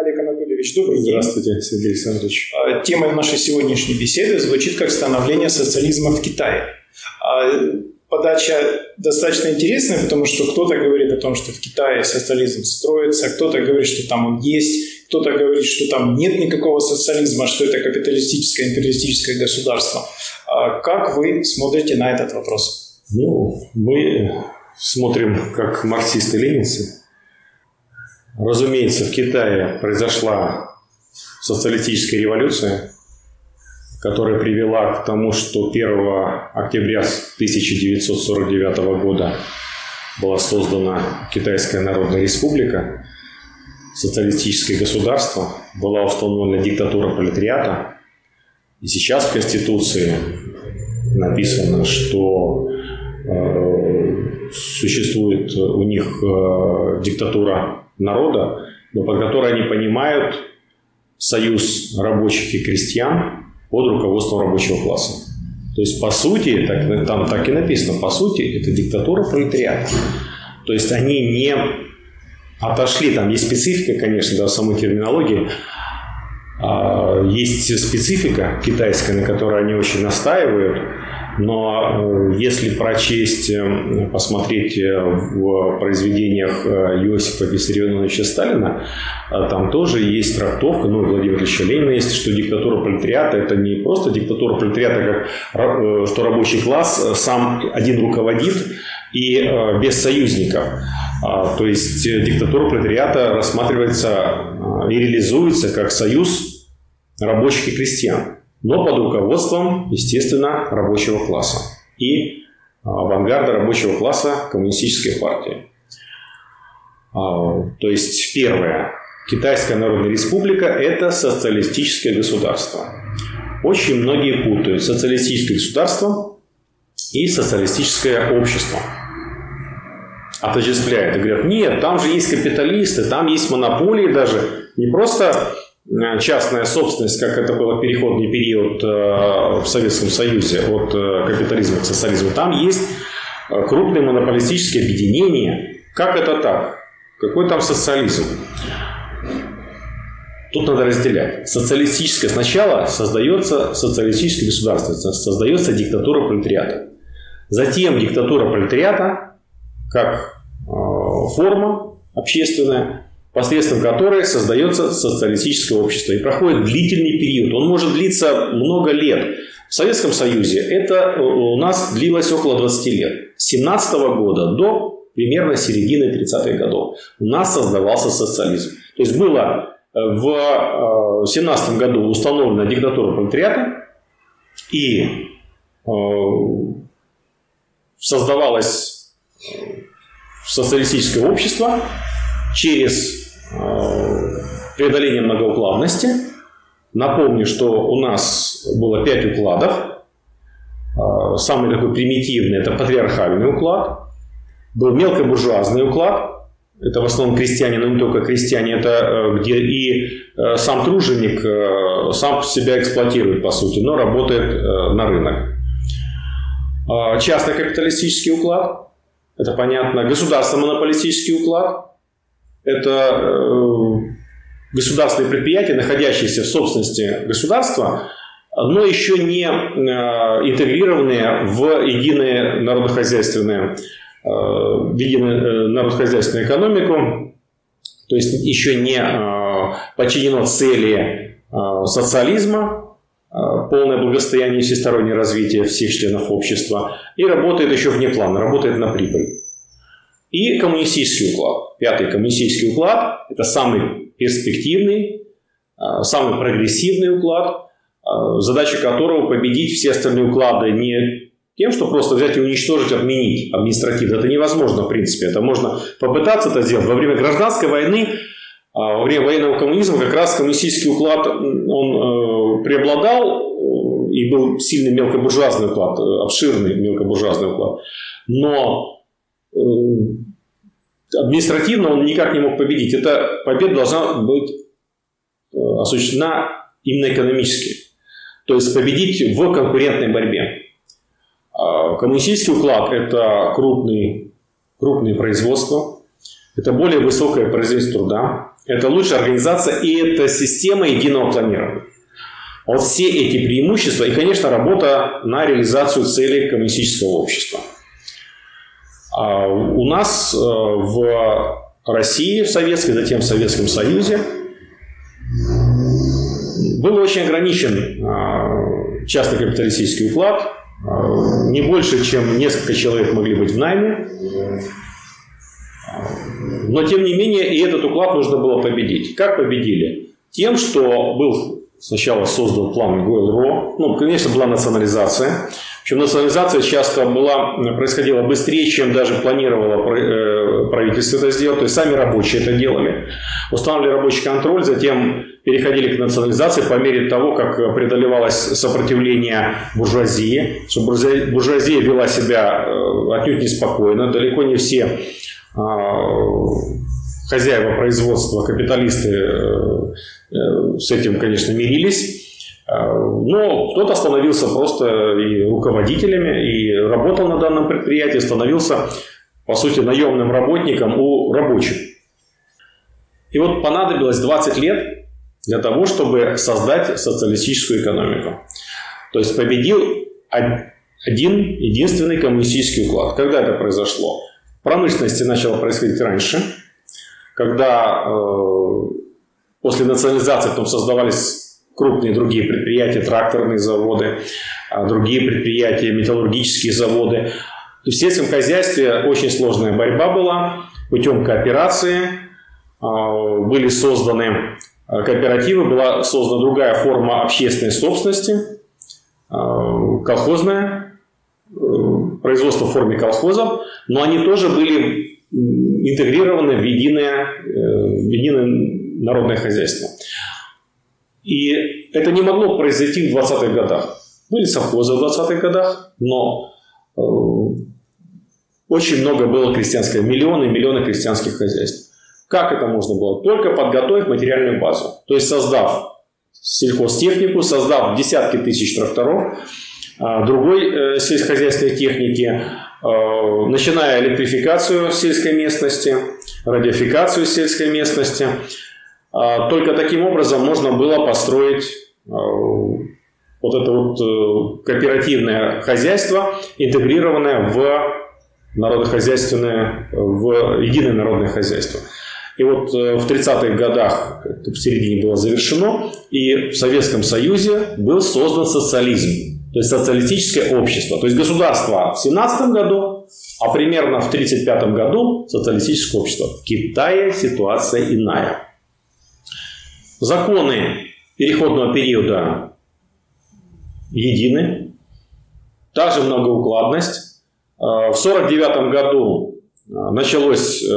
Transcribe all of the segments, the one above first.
Олег Анатольевич, добрый день. Здравствуйте, Сергей Александрович. А, тема нашей сегодняшней беседы звучит как становление социализма в Китае. А, подача достаточно интересная, потому что кто-то говорит о том, что в Китае социализм строится, кто-то говорит, что там он есть, кто-то говорит, что там нет никакого социализма, что это капиталистическое, империалистическое государство. А как вы смотрите на этот вопрос? Ну, мы смотрим как марксисты-ленинцы. Разумеется, в Китае произошла социалистическая революция, которая привела к тому, что 1 октября 1949 года была создана Китайская Народная Республика, социалистическое государство, была установлена диктатура пролетариата. И сейчас в Конституции написано, что э, существует у них э, диктатура народа, но под которой они понимают союз рабочих и крестьян под руководством рабочего класса. То есть, по сути, так, там так и написано, по сути, это диктатура пролетариата. То есть, они не отошли, там есть специфика, конечно, да, в самой терминологии, а, есть специфика китайская, на которой они очень настаивают, но э, если прочесть, э, посмотреть э, в произведениях Иосифа Виссарионовича Сталина, там тоже есть трактовка, ну, Владимира Ильича Ленина есть, что диктатура пролетариата – это не просто диктатура пролетариата, как что рабочий класс сам один руководит и без союзников. А, то есть диктатура пролетариата рассматривается и реализуется как союз рабочих и крестьян но под руководством, естественно, рабочего класса и а, авангарда рабочего класса коммунистической партии. А, то есть, первое. Китайская Народная Республика – это социалистическое государство. Очень многие путают социалистическое государство и социалистическое общество. Отождествляют и говорят, нет, там же есть капиталисты, там есть монополии даже. Не просто частная собственность, как это было переходный период э, в Советском Союзе от э, капитализма к социализму, там есть крупные монополистические объединения. Как это так? Какой там социализм? Тут надо разделять. Социалистическое сначала создается социалистическое государство, создается диктатура пролетариата. Затем диктатура пролетариата, как форма общественная, посредством которой создается социалистическое общество. И проходит длительный период. Он может длиться много лет. В Советском Союзе это э, у нас длилось около 20 лет. С 17 года до примерно середины 30-х годов у нас создавался социализм. То есть было э, в 17 э, году установлена диктатура пролетариата и создавалось социалистическое общество через преодоление многоукладности. Напомню, что у нас было 5 укладов. Э, самый такой примитивный – это патриархальный уклад. Был мелкобуржуазный уклад. Это в основном крестьяне, но не только крестьяне. Это э, где и сам труженик сам себя эксплуатирует, по сути, но работает на рынок. Частно-капиталистический уклад. Это понятно. Государственно-монополистический уклад это э, государственные предприятия, находящиеся в собственности государства, но еще не э, интегрированные в единое народохозяйственное, э, в единую народохозяйственную экономику, то есть еще не подчинено цели социализма, полное благосостояние и всестороннее развитие всех членов общества, и работает еще вне плана, работает на прибыль. И коммунистический уклад. Пятый коммунистический уклад – это самый перспективный, а, самый прогрессивный уклад, а, задача которого победить все остальные уклады не тем, что просто взять и уничтожить, отменить административно. Это невозможно, в принципе. Это можно попытаться это сделать. Во время гражданской войны, а, во время военного коммунизма как раз коммунистический уклад, он э, преобладал э, и был сильный мелкобуржуазный уклад, э, обширный мелкобуржуазный уклад. Но административно он никак не мог победить. Эта победа должна быть э, осуществлена именно экономически. То есть победить в конкурентной борьбе. А коммунистический уклад – это крупные, крупные производства, это более высокая производительность труда, это лучшая организация и это система единого планирования. Вот все эти преимущества и, конечно, работа на реализацию целей коммунистического общества. А у нас э, в России, в Советской, затем в Советском Союзе был очень ограничен а, частный капиталистический уклад. А, не больше, чем несколько человек могли быть в найме. Но, тем не менее, и этот уклад нужно было победить. Как победили? Тем, что был сначала создан план ГОЭЛРО, ну, конечно, была национализация. Причем национализация часто была, происходила быстрее, чем даже планировало э, правительство это сделать. То есть сами рабочие это делали. Устанавливали рабочий контроль, затем переходили к национализации по мере того, как преодолевалось сопротивление буржуазии. Что буржуазия вела себя э, отнюдь неспокойно. Далеко не все а, хозяева производства, капиталисты э, с этим, конечно, мирились. А, но кто-то становился просто и руководителями, и работал на данном предприятии, становился, по сути, наемным работником у рабочих. И вот понадобилось 20 лет для того, чтобы создать социалистическую экономику. То есть победил один единственный коммунистический уклад. Когда это произошло? промышленности начало происходить раньше, когда э, после национализации потом создавались крупные другие предприятия, тракторные заводы, э, другие предприятия, металлургические заводы. В сельском хозяйстве очень сложная борьба была путем кооперации. Э, были созданы э, кооперативы, была создана другая форма общественной собственности, э, колхозная, производство в форме колхозов, но они тоже были интегрированы в единое, э, в единое народное хозяйство. И это не могло произойти в 20-х годах. Были совхозы в 20-х годах, но э, очень много было крестьянских, миллионы и миллионы крестьянских хозяйств. Как это можно было? Только подготовив материальную базу. То есть создав сельхозтехнику, создав десятки тысяч тракторов, а, другой э, сельскохозяйственной техники, э, начиная электрификацию сельской местности, радиофикацию сельской местности. А, только таким образом можно было построить э, вот это вот кооперативное хозяйство, интегрированное в народохозяйственное, в единое народное хозяйство. И вот в 30-х годах, в середине было завершено, и в Советском Союзе был создан социализм. То есть социалистическое общество. То есть государство в 17 году, а примерно в 1935 году социалистическое общество. В Китае ситуация иная. Законы переходного периода едины. Также многоукладность. Э, в 1949 году э, началось э,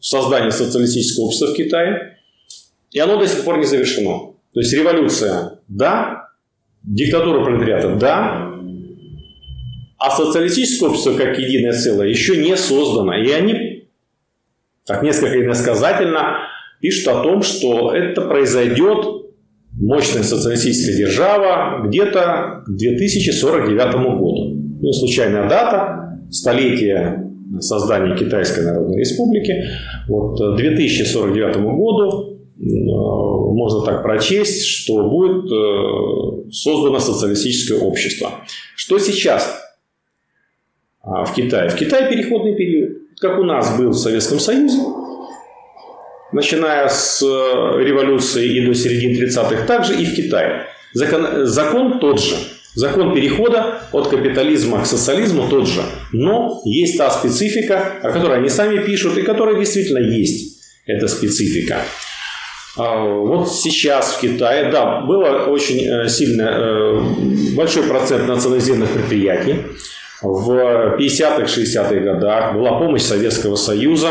создание социалистического общества в Китае. И оно до сих пор не завершено. То есть революция – да, Диктатура пролетариата – да, а социалистическое общество как единое целое еще не создано. И они, так несколько иносказательно, пишут о том, что это произойдет, мощная социалистическая держава, где-то к 2049 году. Ну, случайная дата, столетие создания Китайской Народной Республики. Вот к 2049 году можно так прочесть, что будет э, создано социалистическое общество. Что сейчас а, в Китае? В Китае переходный период, как у нас был в Советском Союзе, начиная с э, революции и до середины 30-х, также и в Китае. Закон, закон тот же. Закон перехода от капитализма к социализму тот же. Но есть та специфика, о которой они сами пишут, и которая действительно есть. эта специфика. А, вот сейчас в Китае, да, было очень э, сильно, э, большой процент национализированных предприятий. В 50-х, 60-х годах была помощь Советского Союза.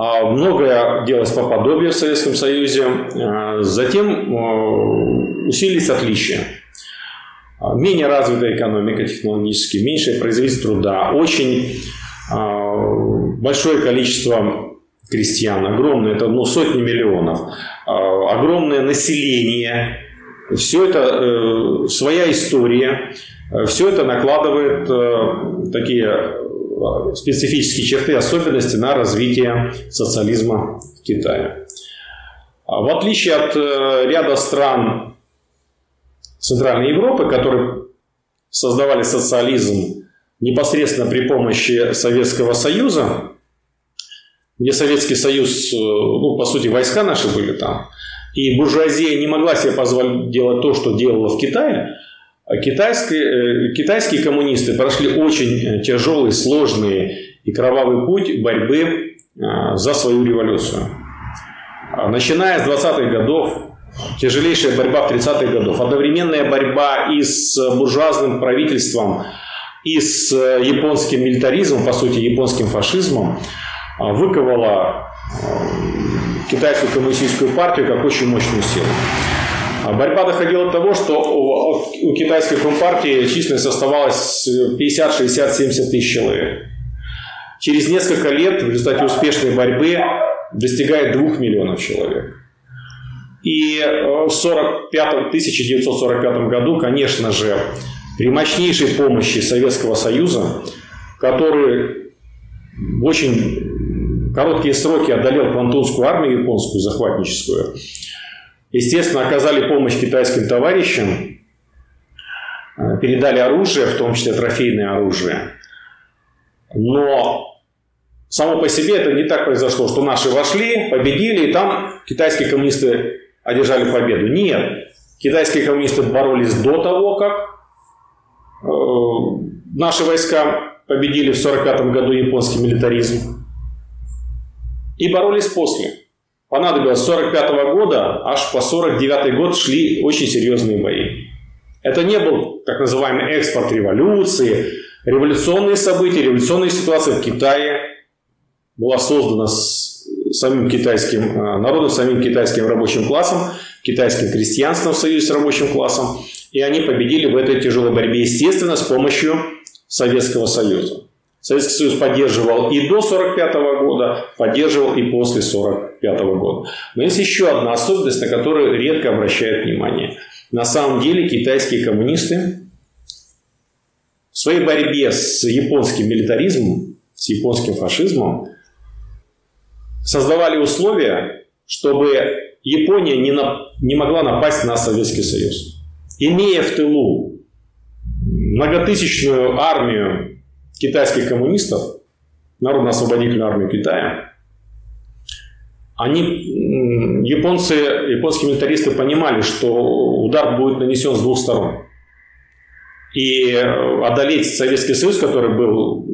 А, многое делалось по подобию в Советском Союзе. А, затем э, усилились отличия. Менее развитая экономика технологически, меньшая производительность труда, очень большое количество крестьян, огромное, это ну, сотни миллионов, а, огромное население, все это э, своя история, все это накладывает э, такие специфические черты, особенности на развитие социализма в Китае. А в отличие от э, ряда стран Центральной Европы, которые создавали социализм непосредственно при помощи Советского Союза, где Советский Союз, э, ну, по сути, войска наши были там, и буржуазия не могла себе позволить делать то, что делала в Китае, китайские, э, китайские коммунисты прошли очень тяжелый, сложный и кровавый путь борьбы за свою революцию. А начиная с 20-х годов, тяжелейшая борьба в 30-х годов, одновременная борьба и с буржуазным правительством, и с японским милитаризмом, по сути, японским фашизмом, а, выковала а, китайскую коммунистическую партию как очень мощную силу. Борьба доходила до того, что у китайской компартии численность оставалась 50, 60, 70 тысяч человек. Через несколько лет в результате успешной борьбы достигает 2 миллионов человек. И в 45, 1945 году, конечно же, при мощнейшей помощи Советского Союза, который в очень короткие сроки одолел Квантунскую армию японскую, захватническую, естественно, оказали помощь китайским товарищам, э, передали оружие, в том числе трофейное оружие. Но Само по себе это не так произошло, что наши вошли, победили, и там китайские коммунисты одержали победу. Нет. Китайские коммунисты боролись до того, как э, наши войска победили в 1945 году японский милитаризм. И боролись после. Понадобилось с 1945 года аж по 1949 год шли очень серьезные бои. Это не был так называемый экспорт революции, революционные события, революционные ситуации в Китае была создана с самим китайским э, народом, самим китайским рабочим классом, китайским крестьянством в союзе с рабочим классом. И они победили в этой тяжелой борьбе, естественно, с помощью Советского Союза. Советский Союз поддерживал и до 1945 года, поддерживал и после 1945 года. Но есть еще одна особенность, на которую редко обращают внимание. На самом деле китайские коммунисты в своей борьбе с японским милитаризмом, с японским фашизмом создавали условия, чтобы Япония не, на, не могла напасть на Советский Союз. Имея в тылу многотысячную армию китайских коммунистов, Народно-освободительную армию Китая, они, японцы, японские милитаристы понимали, что удар будет нанесен с двух сторон. И одолеть Советский Союз, который был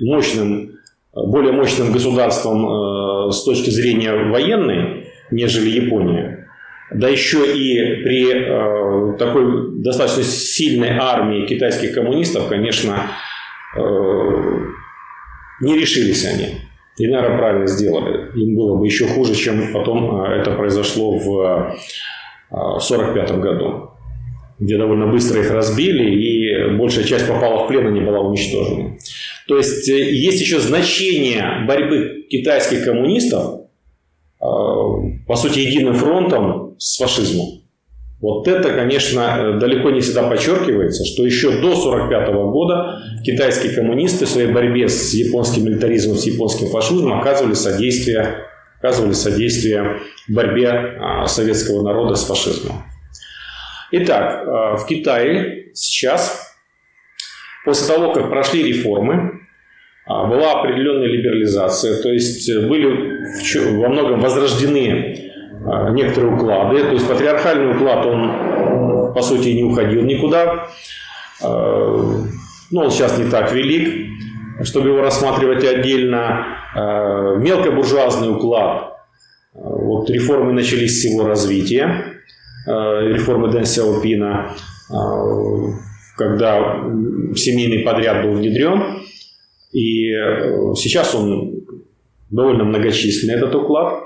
мощным, более мощным государством э, с точки зрения военной, нежели Япония, да еще и при э, такой достаточно сильной армии китайских коммунистов, конечно, э, не решились они. И, наверное, правильно сделали. Им было бы еще хуже, чем потом э, это произошло в 1945 э, году, где довольно быстро их разбили, и большая часть попала в плен и не была уничтожена. То есть э, есть еще значение борьбы китайских коммунистов, э, по сути, единым фронтом с фашизмом. Вот это, конечно, далеко не всегда подчеркивается, что еще до 1945 года китайские коммунисты в своей борьбе с японским милитаризмом, с японским фашизмом оказывали содействие, оказывали содействие борьбе а, советского народа с фашизмом. Итак, э, в Китае сейчас, после того, как прошли реформы, а, была определенная либерализация, то есть э, были во многом возрождены некоторые уклады, то есть патриархальный уклад, он по сути не уходил никуда, а, но он сейчас не так велик, чтобы его рассматривать отдельно. Мелкобуржуазный уклад, вот реформы начались с его развития, реформы Дэн Сяопина, когда семейный подряд был внедрен, и э, сейчас он довольно многочисленный, этот уклад.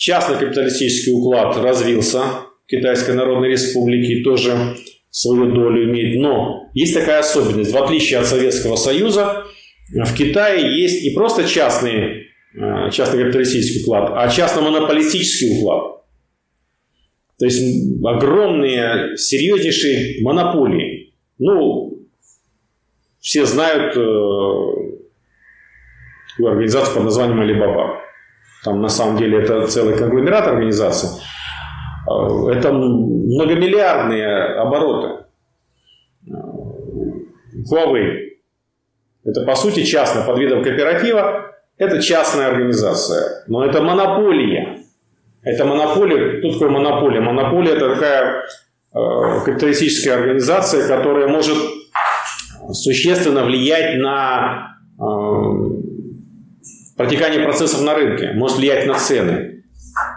Частный капиталистический уклад развился в Китайской Народной Республике и тоже свою долю имеет. Но есть такая особенность. В отличие от Советского Союза, в Китае есть не просто частный, э, частный капиталистический уклад, а частно-монополистический уклад. То есть огромные, серьезнейшие монополии. Ну, все знают э, такую организацию под названием Alibaba. Там на самом деле это целый конгломерат организаций. Э, это многомиллиардные обороты. Huawei – это, по сути, частно под видом кооператива. Это частная организация, но это монополия. Это монополия. Кто такое монополия? Монополия – это такая э, капиталистическая организация, которая может существенно влиять на э, протекание процессов на рынке, может влиять на цены,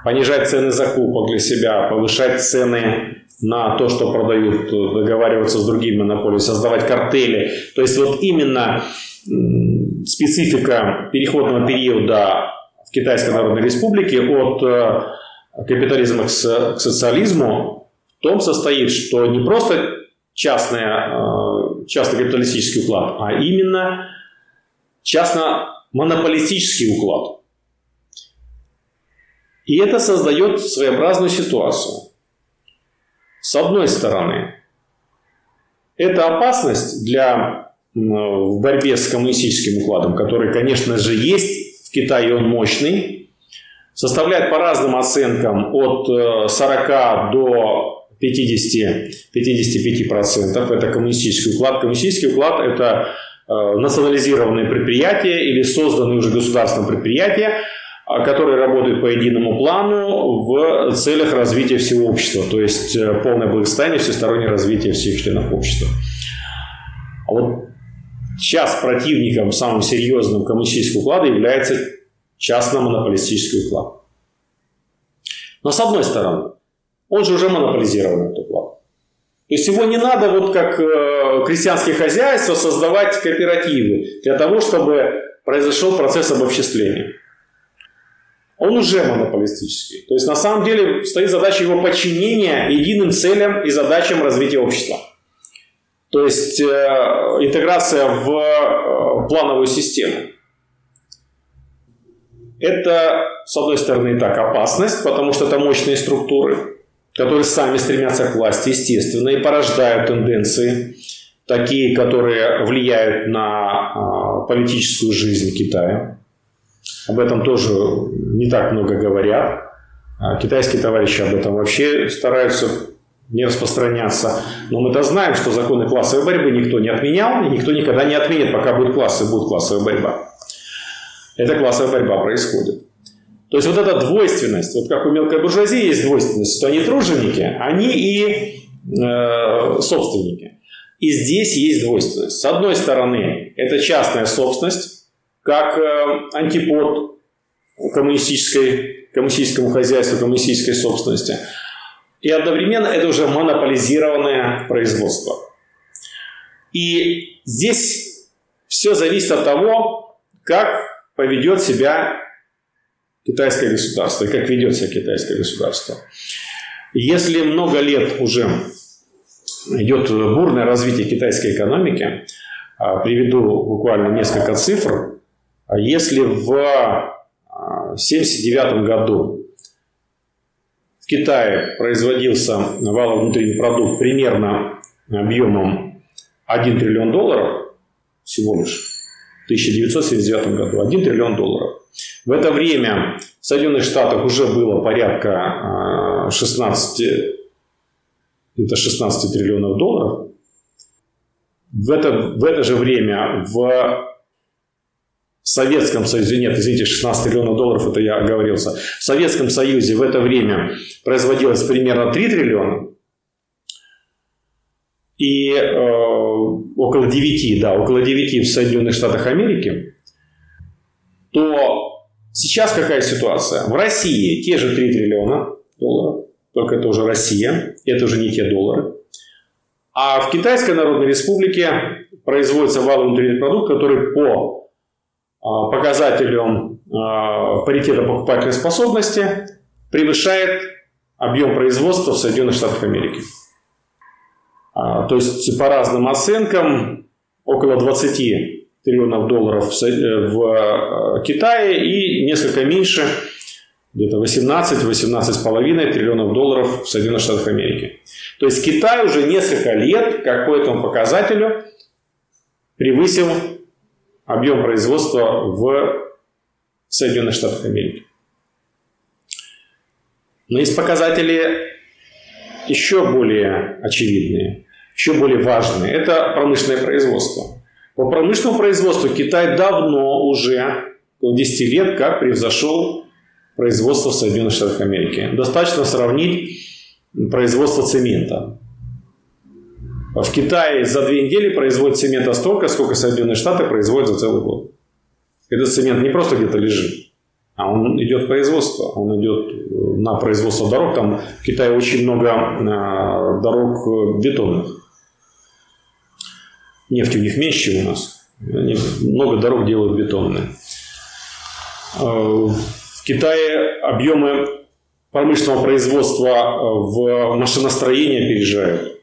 понижать цены закупок для себя, повышать цены на то, что продают, договариваться с другими монополиями, создавать картели. То есть вот именно специфика переходного периода в Китайской Народной Республике от э, капитализма к социализму в том состоит, что не просто частная, э, частный капиталистический уклад, а именно частно-монополистический уклад. И это создает своеобразную ситуацию. С одной стороны, это опасность для в борьбе с коммунистическим укладом, который, конечно же, есть в Китае, он мощный, составляет по разным оценкам от 40 э, до 50, 55%. Это коммунистический уклад. Коммунистический уклад – это национализированные предприятия или созданные уже государственные предприятия, а, которые работают по единому плану в целях развития всего общества, то есть э, полное благосостояние, всестороннее развитие всех членов общества. А вот сейчас противником самым серьезным коммунистического уклада является частно-монополистический уклад. Но с одной стороны, он же уже монополизирован, этот уклад. То есть его не надо, вот как э, крестьянские хозяйства, создавать кооперативы для того, чтобы произошел процесс обобществления он уже монополистический. То есть на самом деле стоит задача его подчинения единым целям и задачам развития общества. То есть э, интеграция в э, плановую систему. Это, с одной стороны, и так опасность, потому что это мощные структуры, которые сами стремятся к власти, естественно, и порождают тенденции, такие, которые влияют на э, политическую жизнь Китая. Об этом тоже не так много говорят. А китайские товарищи об этом вообще стараются не распространяться. Но мы-то знаем, что законы классовой борьбы никто не отменял, и никто никогда не отменит, пока будет классы, будет классовая борьба. Эта классовая борьба происходит. То есть вот эта двойственность, вот как у мелкой буржуазии есть двойственность, что они труженики, они и э, собственники. И здесь есть двойственность. С одной стороны, это частная собственность, как э, антипод коммунистической, коммунистическому хозяйству, коммунистической собственности. И одновременно это уже монополизированное производство. И здесь все зависит от того, как поведет себя китайское государство и как ведет себя китайское государство. Если много лет уже идет бурное развитие китайской экономики, а, приведу буквально несколько цифр. А если в 1979 а, году в Китае производился валовый внутренний продукт примерно объемом 1 триллион долларов всего лишь, 1979 году 1 триллион долларов. В это время в Соединенных Штатах уже было порядка 16, а, это 16 триллионов долларов. В это, в это же время в Советском Союзе, нет, извините, 16 триллионов долларов, это я оговорился. В Советском Союзе в это время производилось примерно 3 триллиона. И э, около 9, да, около 9 в Соединенных Штатах Америки. То сейчас какая ситуация? В России те же 3 триллиона долларов, только это уже Россия, это уже не те доллары. А в Китайской Народной Республике производится валовый внутренний продукт, который по а, показателем а, паритета покупательной способности превышает объем производства в Соединенных Штатах Америки. А, то есть по разным оценкам около 20 триллионов долларов в э, Китае и несколько меньше, где-то 18-18,5 триллионов долларов в Соединенных Штатах Америки. То есть Китай уже несколько лет, как по этому показателю, превысил объем производства в Соединенных Штатах Америки. Но есть показатели еще более очевидные, еще более важные. Это промышленное производство. По промышленному производству Китай давно уже, около 10 лет, как превзошел производство в Соединенных Штатах Америки. Достаточно сравнить производство цемента. В Китае за две недели производят цемента столько, сколько Соединенные Штаты производят за целый год. Этот цемент не просто где-то лежит, а он идет в производство, он идет э, на производство дорог. Там в Китае очень много а, дорог э, бетонных. Нефти у них меньше, чем у нас. Они много дорог делают бетонные. В Китае объемы промышленного производства э, в машиностроении опережают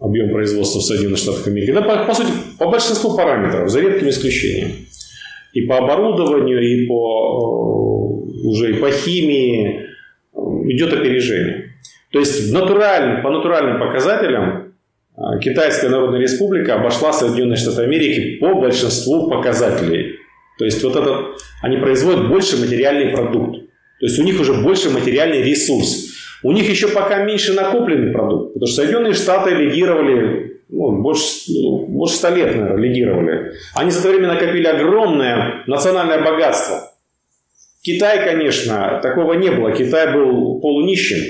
объем производства в Соединенных Штатах Америки. Да, по, по сути, по большинству параметров, за редким исключением. И по оборудованию, и по, э, уже и по химии э, идет опережение. То есть в натуральным, по натуральным показателям э, Китайская Народная Республика обошла Соединенные Штаты Америки по большинству показателей. То есть вот это, они производят больше материальный продукт. То есть у них уже больше материальный ресурс. У них еще пока меньше накопленный продукт, потому что Соединенные Штаты лидировали, ну, больше, больше 100 лет, наверное, лидировали. Они за это время накопили огромное национальное богатство. Китай, конечно, такого не было. Китай был полунищим,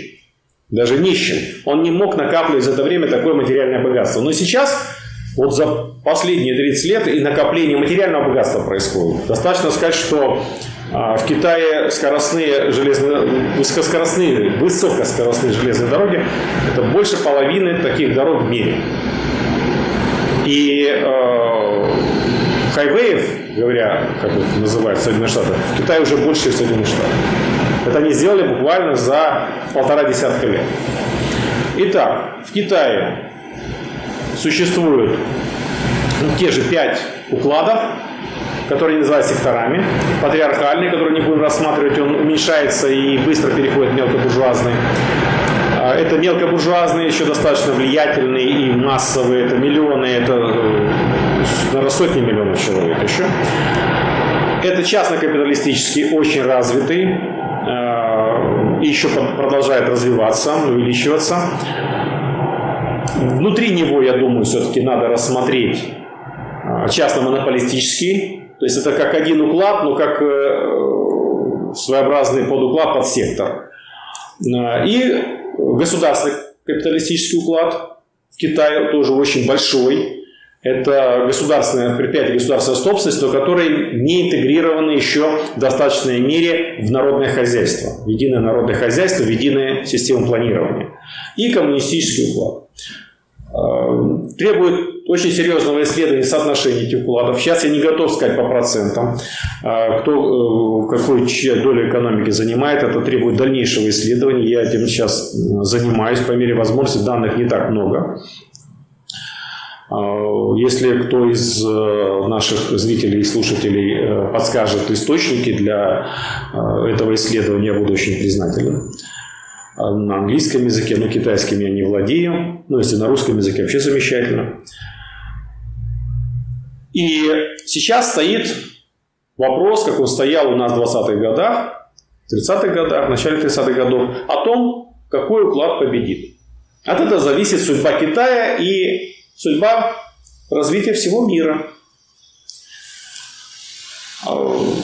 даже нищим. Он не мог накапливать за это время такое материальное богатство. Но сейчас, вот за последние 30 лет и накопление материального богатства происходит. Достаточно сказать, что а, в Китае скоростные железные, высокоскоростные, высокоскоростные железные дороги – это больше половины таких дорог в мире. И э, хайвеев, говоря, как это называют в Штатах, в Китае уже больше, чем в Соединенных. Это они сделали буквально за полтора десятка лет. Итак, в Китае существуют ну, те же пять укладов, который называют секторами. Патриархальный, который не будем рассматривать, он уменьшается и быстро переходит в мелкобуржуазный. А, это мелкобуржуазные, еще достаточно влиятельные и массовые. Это миллионы, это э, наверное, сотни миллионов человек еще. Это частно-капиталистический, очень развитый, э, и еще продолжает развиваться, увеличиваться. Внутри него, я думаю, все-таки надо рассмотреть э, частно-монополистический то есть это как один уклад, но как э, своеобразный подуклад под сектор. Э, и государственный капиталистический уклад в Китае тоже очень большой. Это государственное предприятие, государственная собственность, но которые не интегрированы еще в достаточной мере в народное хозяйство, в единое народное хозяйство, в единую систему планирования. И коммунистический уклад. Э, требует очень серьезного исследования соотношения этих вкладов. Сейчас я не готов сказать по процентам, э, кто э, какую долю экономики занимает. Это требует дальнейшего исследования. Я этим сейчас занимаюсь. По мере возможности данных не так много. Если кто из наших зрителей и слушателей подскажет источники для этого исследования, я буду очень признателен. А на английском языке, но китайским я не владею. Ну, если на русском языке, вообще замечательно. И сейчас стоит вопрос, как он стоял у нас в 20-х годах, 30-х годах, в начале 30-х годов, о том, какой уклад победит. От этого зависит судьба Китая и судьба развития всего мира.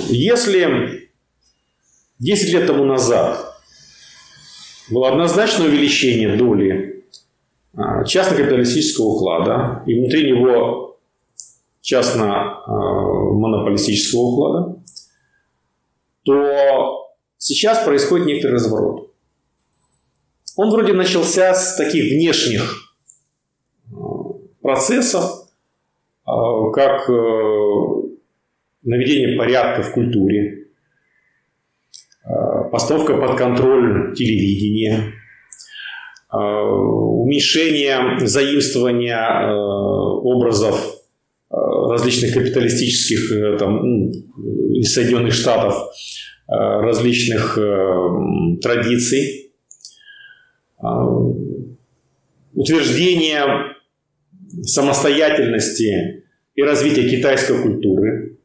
Если 10 лет тому назад было однозначное увеличение доли а, частно-капиталистического уклада и внутри него частно-монополистического уклада, то сейчас происходит некоторый разворот. Он вроде начался с таких внешних а, процессов, а, как э, наведение порядка в культуре, постановка под контроль телевидения, э, уменьшение заимствования э, образов э, различных капиталистических там, из Соединенных Штатов различных традиций, утверждение самостоятельности и развитие китайской культуры,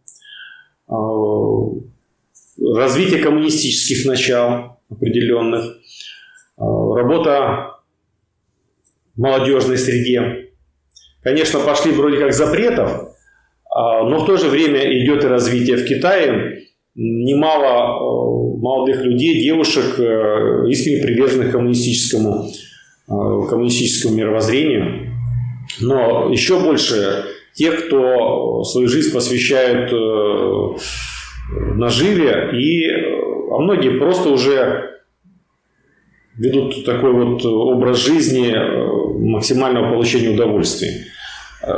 развитие коммунистических начал определенных, а, работа в молодежной среде. Конечно, пошли вроде как запретов, но в то же время идет и развитие в Китае. Немало молодых людей, девушек, э, искренне приверженных коммунистическому, коммунистическому мировоззрению. Но еще больше тех, кто свою жизнь посвящают э, наживе, и, э, а многие просто уже ведут такой вот образ жизни э, максимального получения удовольствия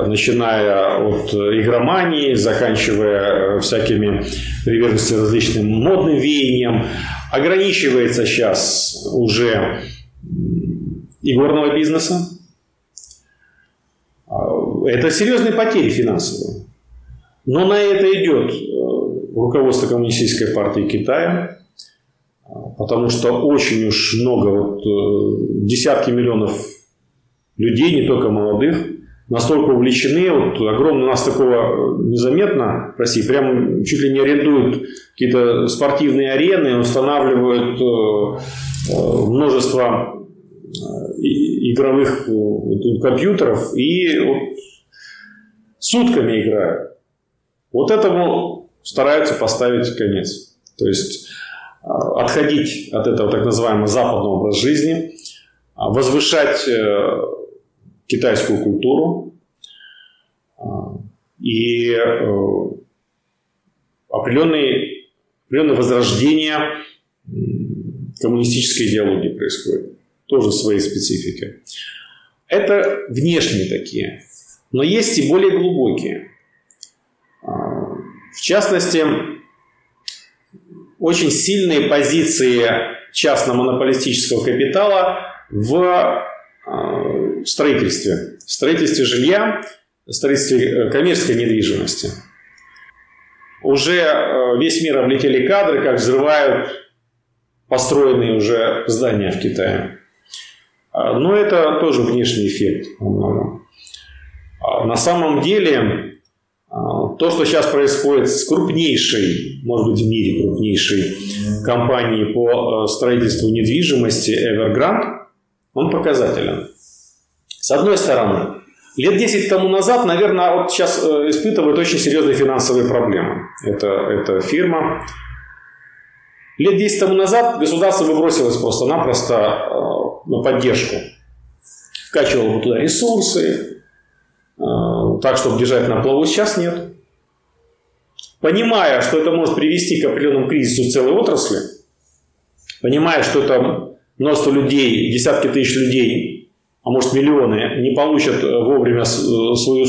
начиная от игромании, заканчивая всякими приверженностями различным модным веяниям, ограничивается сейчас уже игорного бизнеса, это серьезные потери финансовые. Но на это идет э, руководство Коммунистической партии Китая, э, потому что очень уж много, вот, э, десятки миллионов людей, не только молодых, настолько увлечены, вот огромно у нас такого незаметно в России, прям чуть ли не арендуют какие-то спортивные арены, устанавливают множество игровых компьютеров и вот сутками играют. Вот этому стараются поставить конец. То есть а, отходить от этого так называемого западного образа жизни, а, возвышать э, китайскую культуру а, и э, определенные, определенное возрождение коммунистической идеологии происходит. Тоже своей специфики. Это внешние такие но есть и более глубокие. Частности, очень сильные позиции частно-монополистического капитала в а, строительстве. В строительстве жилья, в строительстве э, коммерческой недвижимости. Уже э, весь мир облетели кадры, как взрывают построенные уже здания в Китае. А, но это тоже внешний эффект. А на самом деле, то, что сейчас происходит с крупнейшей, может быть, в мире крупнейшей компанией по э, строительству недвижимости Evergrande, он показателен. С одной стороны, лет 10 тому назад, наверное, вот сейчас э, испытывает очень серьезные финансовые проблемы. Это, это фирма. Лет 10 тому назад государство выбросилось просто-напросто э, на поддержку. Вкачивало туда ресурсы, так, чтобы держать на плаву, сейчас нет. Понимая, что это может привести к определенному кризису целой отрасли, понимая, что это множество людей, десятки тысяч людей, а может миллионы, не получат вовремя свою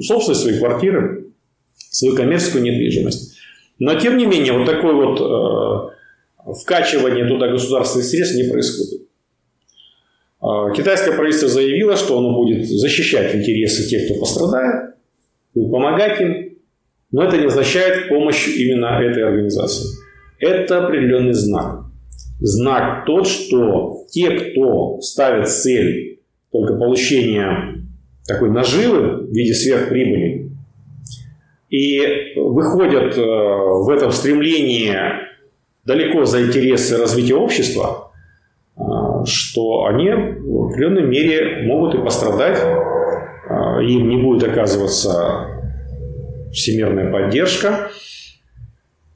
собственность, свои квартиры, свою коммерческую недвижимость. Но, тем не менее, вот такое вот э, вкачивание туда государственных средств не происходит. А, китайское правительство заявило, что оно будет защищать интересы тех, кто пострадает, будет помогать им, но это не означает помощь именно этой организации. Это определенный знак. Знак тот, что те, кто ставит цель только получения такой наживы в виде сверхприбыли, и выходят э, в этом стремлении далеко за интересы развития общества, что они в определенной мере могут и пострадать, а, им не будет оказываться всемирная поддержка.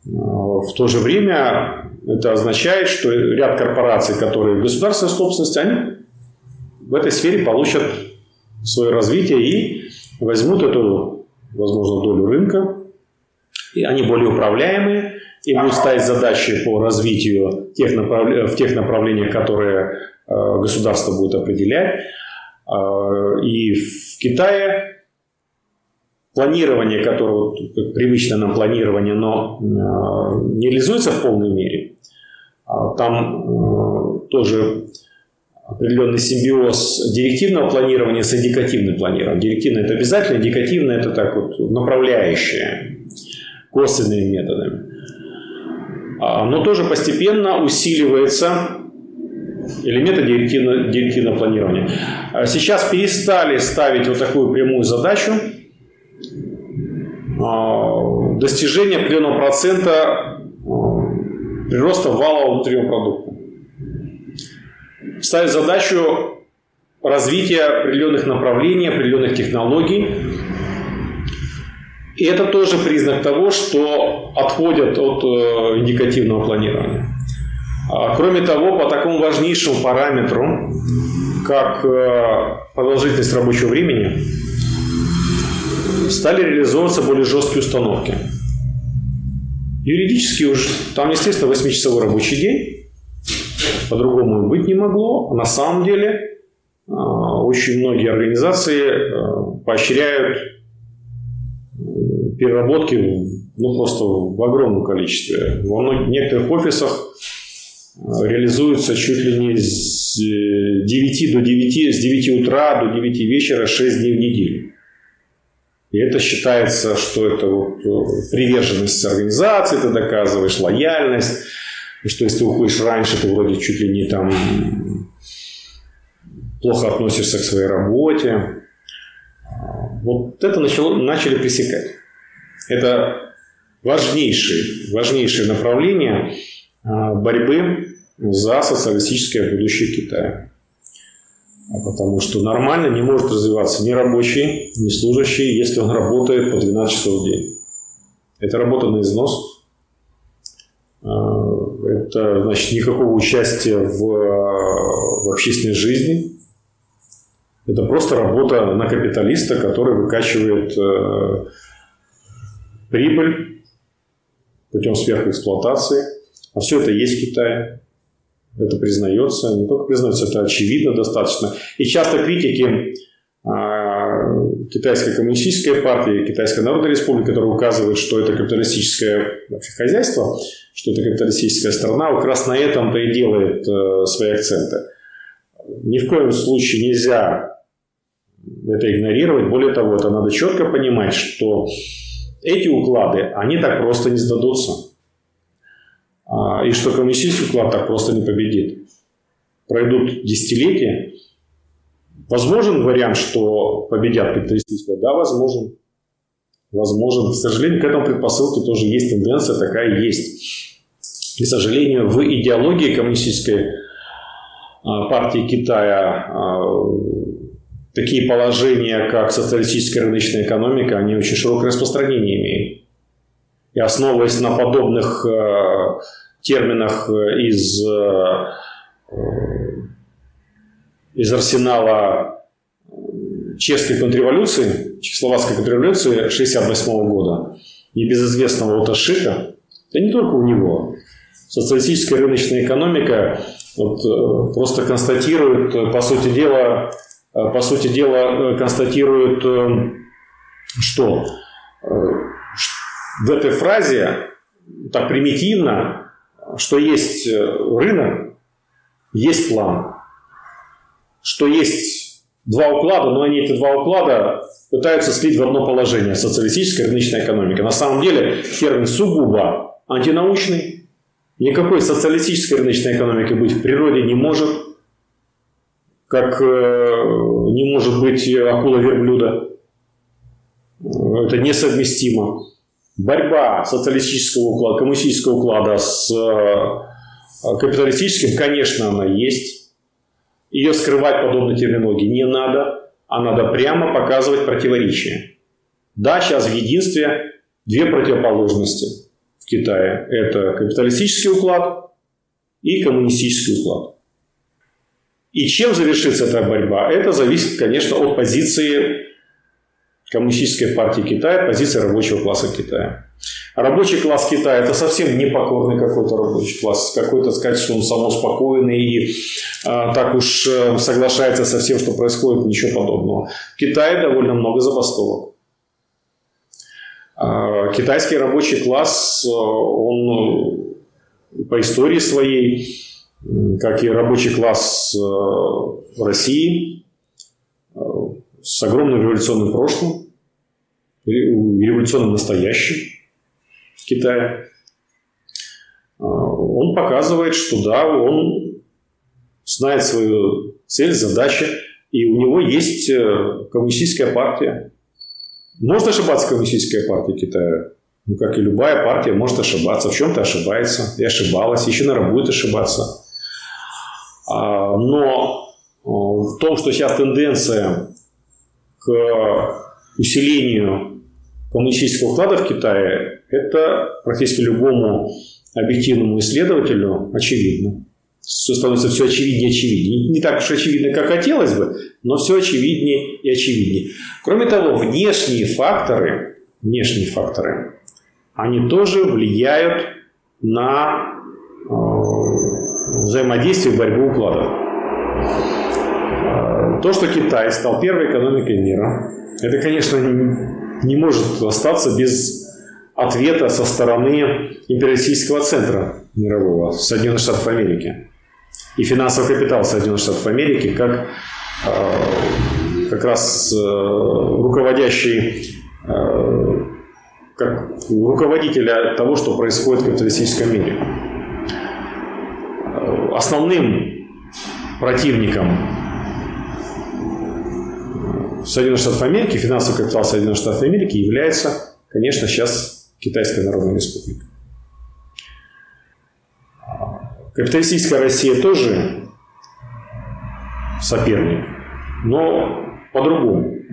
А, в то же время это означает, что ряд корпораций, которые в государственной собственности, они в этой сфере получат свое развитие и возьмут эту, возможно, долю рынка. И они более управляемые, будут ставить задачи по развитию тех направ... в тех направлениях, которые э, государство будет определять. Э, и в Китае планирование, которое как привычное нам планирование, но э, не реализуется в полной мере. Там тоже определенный симбиоз директивного планирования с индикативным планированием. Директивное – это обязательно, индикативное – это так вот направляющее, косвенными методами. А, но тоже постепенно усиливается элементы директивного, директивного планирования. А сейчас перестали ставить вот такую прямую задачу достижение определенного процента прироста валового внутреннего продукта. Ставить задачу развития определенных направлений, определенных технологий. И это тоже признак того, что отходят от э, индикативного планирования. А, кроме того, по такому важнейшему параметру, как э, продолжительность рабочего времени, стали реализовываться более жесткие установки. Юридически уже там, естественно, 8-часовой рабочий день, по-другому быть не могло. А на самом деле э, очень многие организации э, поощряют переработки ну, просто в огромном количестве. Во многих, некоторых офисах реализуется чуть ли не с 9 до 9, с 9 утра до 9 вечера 6 дней в неделю. И это считается, что это вот э, приверженность организации, ты доказываешь лояльность, что если ты уходишь раньше, ты вроде чуть ли не там плохо относишься к своей работе. Вот это начало, начали пресекать. Это важнейшее, важнейшее направление а, борьбы за социалистическое будущее Китая. А потому что нормально не может развиваться ни рабочий, ни служащий, если он работает по 12 часов в день. Это работа на износ. А, это значит никакого участия в, в общественной жизни. Это просто работа на капиталиста, который выкачивает э, прибыль путем сверхэксплуатации – а все это есть в Китае. Это признается, не только признается, это очевидно достаточно. И часто критики а, Китайской коммунистической партии, Китайской Народной Республики, которая указывает, что это капиталистическое хозяйство, что это капиталистическая страна, как раз на этом-то и делает э, свои акценты. Ни в коем случае нельзя это игнорировать. Более того, это надо четко понимать, что эти уклады, они так просто не сдадутся. А, и что коммунистический уклад так просто не победит. Пройдут десятилетия. Возможен вариант, что победят капиталистического? Да, возможен. Возможен. К сожалению, к этому предпосылке тоже есть тенденция, такая есть. И, к сожалению, в идеологии коммунистической а, партии Китая а, такие положения, как социалистическая рыночная экономика, они очень широкое распространение имеют. И основываясь на подобных э, терминах э, из, э, из арсенала чешской контрреволюции, чехословацкой контрреволюции 1968 года, небезызвестного Уташика, да не только у него, социалистическая рыночная экономика вот, просто констатирует, по сути дела, по сути дела констатирует, что в этой фразе так примитивно, что есть э, рынок, есть план, что есть два уклада, но они эти два уклада пытаются слить в одно положение – социалистическая рыночная экономика. На самом деле термин сугубо антинаучный, никакой социалистической рыночной экономики быть в природе не может, как э, не может быть акула верблюда. Это несовместимо борьба социалистического уклада, коммунистического уклада с э, капиталистическим, конечно, она есть. Ее скрывать подобной терминологии не надо, а надо прямо показывать противоречия. Да, сейчас в единстве две противоположности в Китае. Это капиталистический уклад и коммунистический уклад. И чем завершится эта борьба? Это зависит, конечно, от позиции Коммунистической партии Китая, позиция рабочего класса Китая. Рабочий класс Китая – это совсем непокорный какой-то рабочий класс, какой-то сказать, что он самоуспокоенный и а, так уж а, соглашается со всем, что происходит, ничего подобного. В Китае довольно много забастовок. А, китайский рабочий класс, он по истории своей, как и рабочий класс в России, с огромным революционным прошлым, революционным настоящим в Китае, а, он показывает, что да, он знает свою цель, задачу, и у него есть э, коммунистическая партия. Может ошибаться Коммунистическая партия Китая. Ну, как и любая партия может ошибаться. В чем-то ошибается. И ошибалась. Еще, наверное, будет ошибаться. А, но э, в том, что сейчас тенденция к усилению коммунистического вклада в Китае, это практически любому объективному исследователю очевидно. Все становится все очевиднее и очевиднее. Не так уж очевидно, как хотелось бы, но все очевиднее и очевиднее. Кроме того, внешние факторы, внешние факторы, они тоже влияют на э, взаимодействие и борьбу укладов. Э, то, что Китай стал первой экономикой мира, это, конечно, не может остаться без ответа со стороны империалистического центра мирового, Соединенных Штатов Америки. И финансовый капитал Соединенных Штатов Америки как э, как раз э, руководящий как руководителя того, что происходит в капиталистическом мире. Основным противником Соединенных Штатов Америки, финансовый капитал Соединенных Штатов Америки является, конечно, сейчас Китайская Народная Республика. Капиталистическая Россия тоже соперник, но по-другому.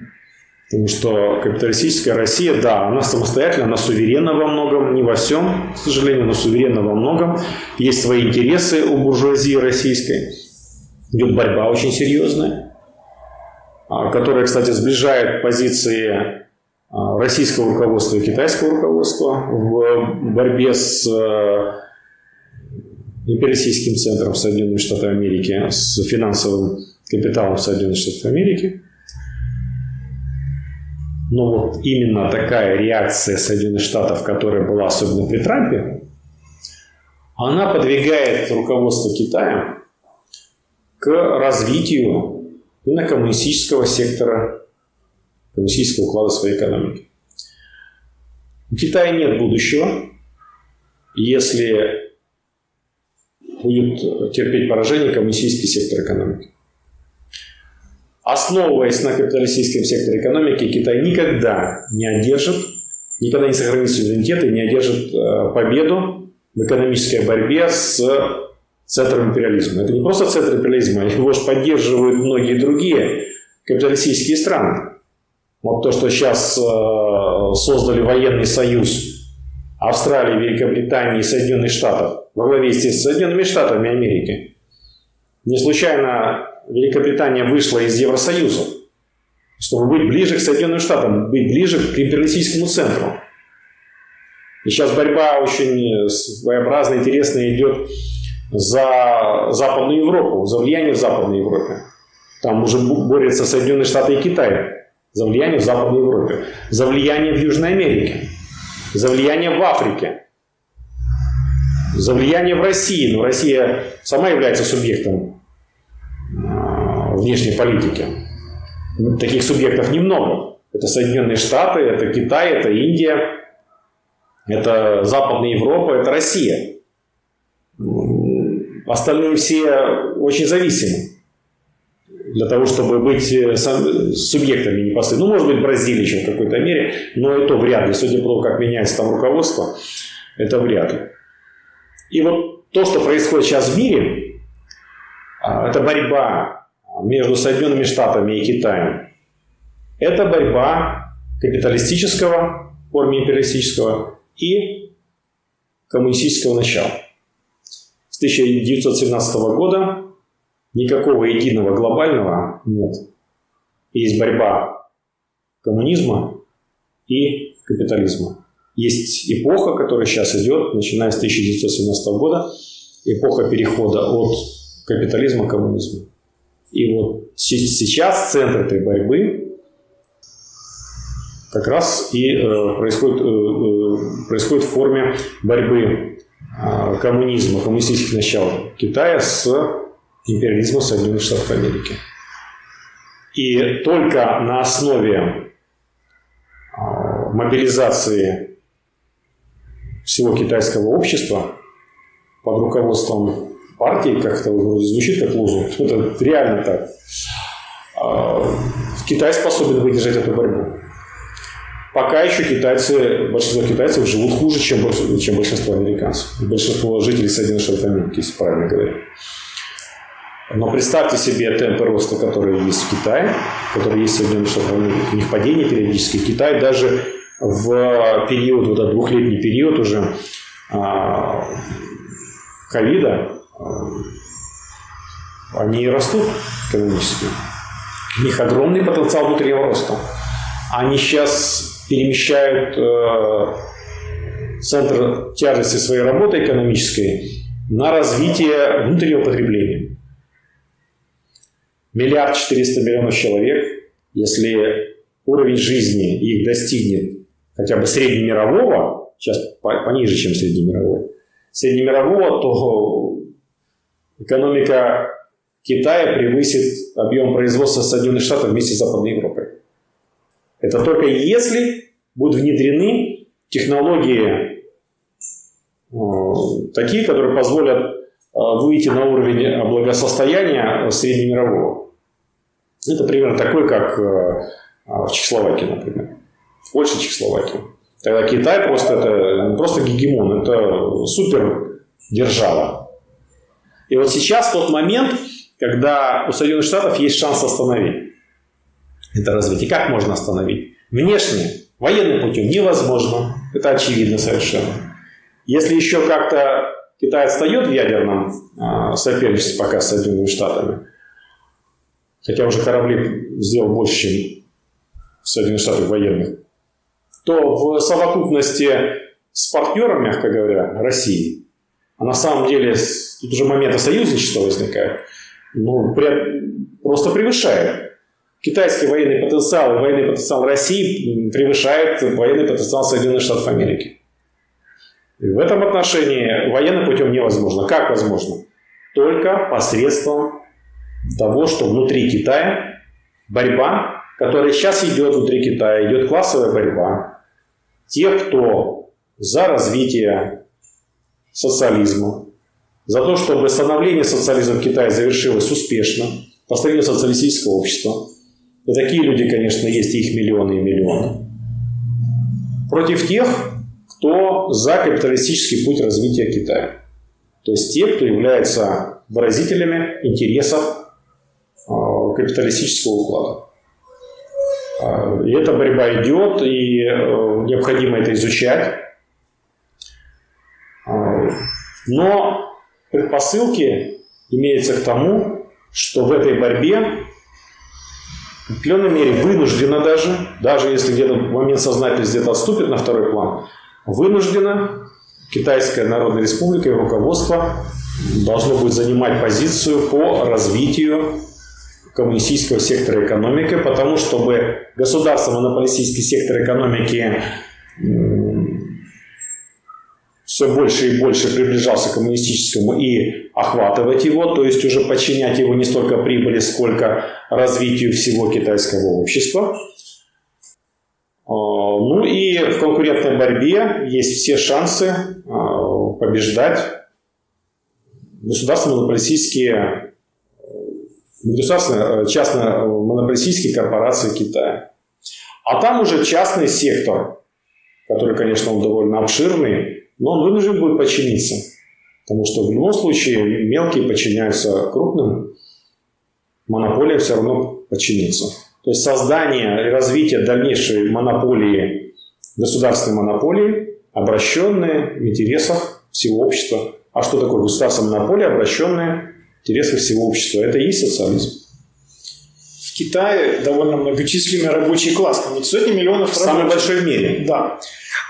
Потому что капиталистическая Россия, да, она самостоятельна, она суверенна во многом, не во всем, к сожалению, но суверенна во многом. Есть свои интересы у буржуазии российской. Идет борьба очень серьезная, а, которая, кстати, сближает позиции а, российского руководства и китайского руководства в борьбе с э, империалистическим центром Соединенных Штатов Америки, с финансовым капиталом Соединенных Штатов Америки. Но вот именно такая реакция Соединенных Штатов, которая была особенно при Трампе, она подвигает руководство Китая к развитию именно коммунистического сектора коммунистического уклада своей экономики. У Китая нет будущего, если будет терпеть поражение коммунистический сектор экономики. Основываясь на капиталистическом секторе экономики, Китай никогда не одержит, никогда не сохранит суверенитет и не одержит э, победу в экономической борьбе с центром империализма. Это не просто центр империализма, его же поддерживают многие другие капиталистические страны. Вот то, что сейчас э, создали военный союз Австралии, Великобритании и Соединенных Штатов во главе с Соединенными Штатами Америки. Не случайно Великобритания вышла из Евросоюза, чтобы быть ближе к Соединенным Штатам, быть ближе к империалистическому центру. И сейчас борьба очень своеобразная, интересная идет за Западную Европу, за влияние в Западной Европе. Там уже борются Соединенные Штаты и Китай за влияние в Западной Европе, за влияние в Южной Америке, за влияние в Африке, за влияние в России. Но Россия сама является субъектом внешней политики. Таких субъектов немного. Это Соединенные Штаты, это Китай, это Индия, это Западная Европа, это Россия. Остальные все очень зависимы для того, чтобы быть э, субъектами непосредственно. Ну, может быть, Бразилия еще в какой-то мере, но это вряд ли. Судя по тому, как меняется там руководство, это вряд ли. И вот то, что происходит сейчас в мире, а, это борьба между Соединенными Штатами и Китаем. Это борьба капиталистического, форме империалистического и коммунистического начала. С 1917 года Никакого единого глобального нет. Есть борьба коммунизма и капитализма. Есть эпоха, которая сейчас идет, начиная с 1917 года, эпоха перехода от капитализма к коммунизму. И вот сейчас центр этой борьбы как раз и э, происходит, э, э, происходит в форме борьбы коммунизма, коммунистических начал Китая с империализма Соединенных Штатов Америки. И только на основе мобилизации всего китайского общества под руководством партии, как это звучит как лозунг, это реально так, а, Китай способен выдержать эту борьбу. пока еще китайцы, большинство китайцев живут хуже, чем, чем большинство американцев. Большинство жителей Соединенных Штатов Америки, если правильно говорить. Но представьте себе темпы роста, которые есть в Китае, которые есть в Соединенных Штатах Америки. У них падение периодически. Китай даже в период, вот этот двухлетний период уже а, ковида, они растут экономически. У них огромный потенциал внутреннего роста. Они сейчас перемещают э, центр тяжести своей работы экономической на развитие внутреннего потребления. Миллиард четыреста миллионов человек, если уровень жизни их достигнет хотя бы среднемирового, сейчас пониже, чем среднемировой, среднемирового, то экономика Китая превысит объем производства Соединенных Штатов вместе с Западной Европой. Это только если будут внедрены технологии э, такие, которые позволят э, выйти на уровень благосостояния среднемирового. Это примерно такой, как э, в Чехословакии, например. В Польше, Чехословакии. Тогда Китай просто это просто гегемон, это супер держава. И вот сейчас тот момент, когда у Соединенных Штатов есть шанс остановить это развитие. Как можно остановить? Внешне, военным путем невозможно. Это очевидно совершенно. Если еще как-то Китай отстает в ядерном э, соперничестве пока с Соединенными Штатами, хотя уже корабли сделал больше, чем Соединенные Штаты военных, то в совокупности с партнером, мягко говоря, России, а на самом деле тут уже моменты союзничества возникают, ну, просто превышает. Китайский военный потенциал и военный потенциал России превышает военный потенциал Соединенных Штатов Америки. И в этом отношении военным путем невозможно. Как возможно? Только посредством того, что внутри Китая борьба, которая сейчас идет внутри Китая, идет классовая борьба. Тех, кто за развитие социализма, за то, чтобы становление социализма в Китае завершилось успешно, построение социалистического общества. И такие люди, конечно, есть, их миллионы и миллионы. Против тех, кто за капиталистический путь развития Китая. То есть те, кто является выразителями интересов а, капиталистического уклада. А, и эта борьба идет, и э, необходимо это изучать. Но предпосылки имеются к тому, что в этой борьбе в определенной мере вынуждена даже, даже если где-то в момент сознательности где-то отступит на второй план, вынуждена Китайская Народная Республика и руководство должно будет занимать позицию по развитию коммунистического сектора экономики, потому чтобы государство монополистический сектор экономики все больше и больше приближался к коммунистическому и охватывать его, то есть уже подчинять его не столько прибыли, сколько развитию всего китайского общества. А, ну и в конкурентной борьбе есть все шансы а, побеждать государственные монополистические государственные, частно-монополистические корпорации Китая. А там уже частный сектор, который, конечно, он довольно обширный, но он вынужден будет подчиниться. Потому что в любом случае мелкие подчиняются крупным, монополия все равно подчинится. То есть создание и развитие дальнейшей монополии, государственной монополии, обращенные в интересах всего общества. А что такое государственная монополия, обращенная в интересах всего общества? Это и есть социализм. В Китае довольно многочисленный рабочий класс, там сотни миллионов Самый большой в мире. Да.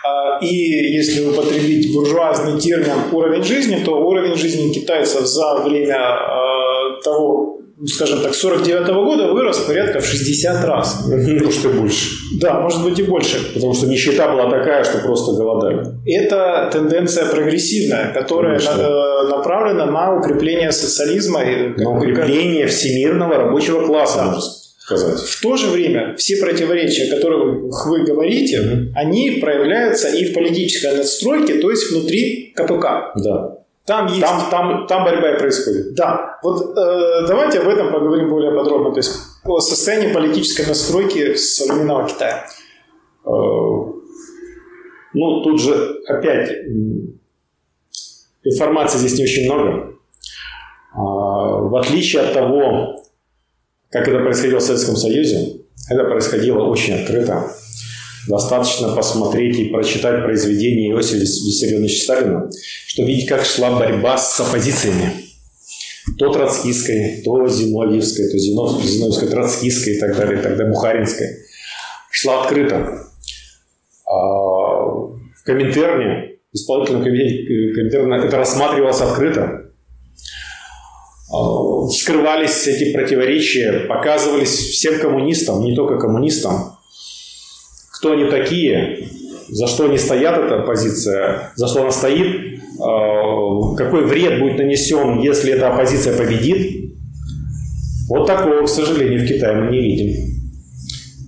А, и если употребить буржуазный термин уровень жизни, то уровень жизни китайцев за время а, того, скажем так, 49 -го года вырос порядка в 60 раз. Может и больше. Да, может быть и больше. Потому что нищета была такая, что просто голодали. Это тенденция прогрессивная, которая Конечно. Э, направлена на укрепление социализма. На укрепление всемирного рабочего класса, да. Сказать. В то же время все противоречия, о которых вы говорите, mm-hmm. они проявляются и в политической надстройке, то есть внутри КПК. Да. Там, есть... там, там, там борьба и происходит. Да. Вот э, давайте об этом поговорим более подробно. То есть о состоянии политической настройки современного Китая. ну, тут же опять информации здесь не очень много. В отличие от того, как это происходило в Советском Союзе, это происходило очень открыто. Достаточно посмотреть и прочитать произведения Иосифа Виссарионовича Сталина, чтобы видеть, как шла борьба с оппозициями. То троцкистской, то зиновьевской, то зиновьевской, троцкистской и так далее, и далее, бухаринской. Шла открыто. А в Коминтерне, исполнительном комитете Коминтерна, это рассматривалось открыто. А, вскрывались эти противоречия, показывались всем коммунистам, не только коммунистам, кто они такие, за что они стоят, эта оппозиция, за что она стоит, а, какой вред будет нанесен, если эта оппозиция победит. Вот такого, к сожалению, в Китае мы не видим.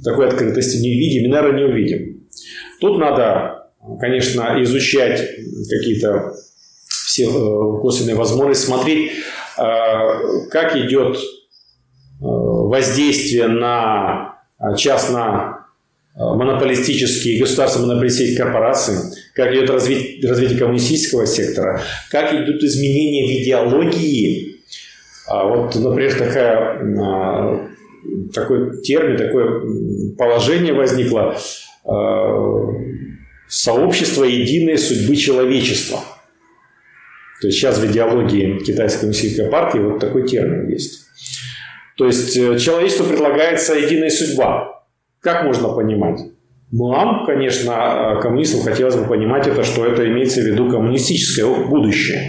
Такой открытости не видим и, наверное, не увидим. Тут надо, конечно, изучать какие-то все э, косвенные возможности, смотреть, как идет э, воздействие на э, частно монополистические государства монополистические корпорации, как идет развитие, развитие коммунистического сектора, как идут изменения в идеологии. А вот, например, такая, такой термин, такое положение возникло сообщество единой судьбы человечества – то есть сейчас в идеологии китайской коммунистической партии вот такой термин есть. То есть э, человечеству предлагается единая судьба. Как можно понимать? Нам, конечно, коммунистам хотелось бы понимать это, что это имеется в виду коммунистическое будущее.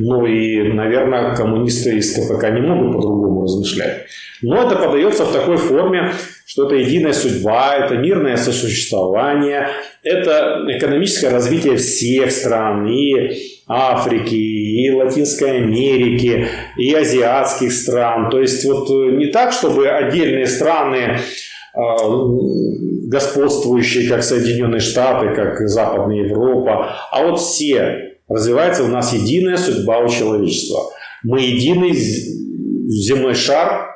Ну и, наверное, коммунисты из КПК могут по-другому размышлять. Но это подается в такой форме, что это единая судьба, это мирное сосуществование, это экономическое развитие всех стран, и Африки, и Латинской Америки, и азиатских стран. То есть вот э, не так, чтобы отдельные страны э, господствующие, как Соединенные Штаты, как Западная Европа, а вот все. Развивается у нас единая судьба у человечества. Мы единый земной шар,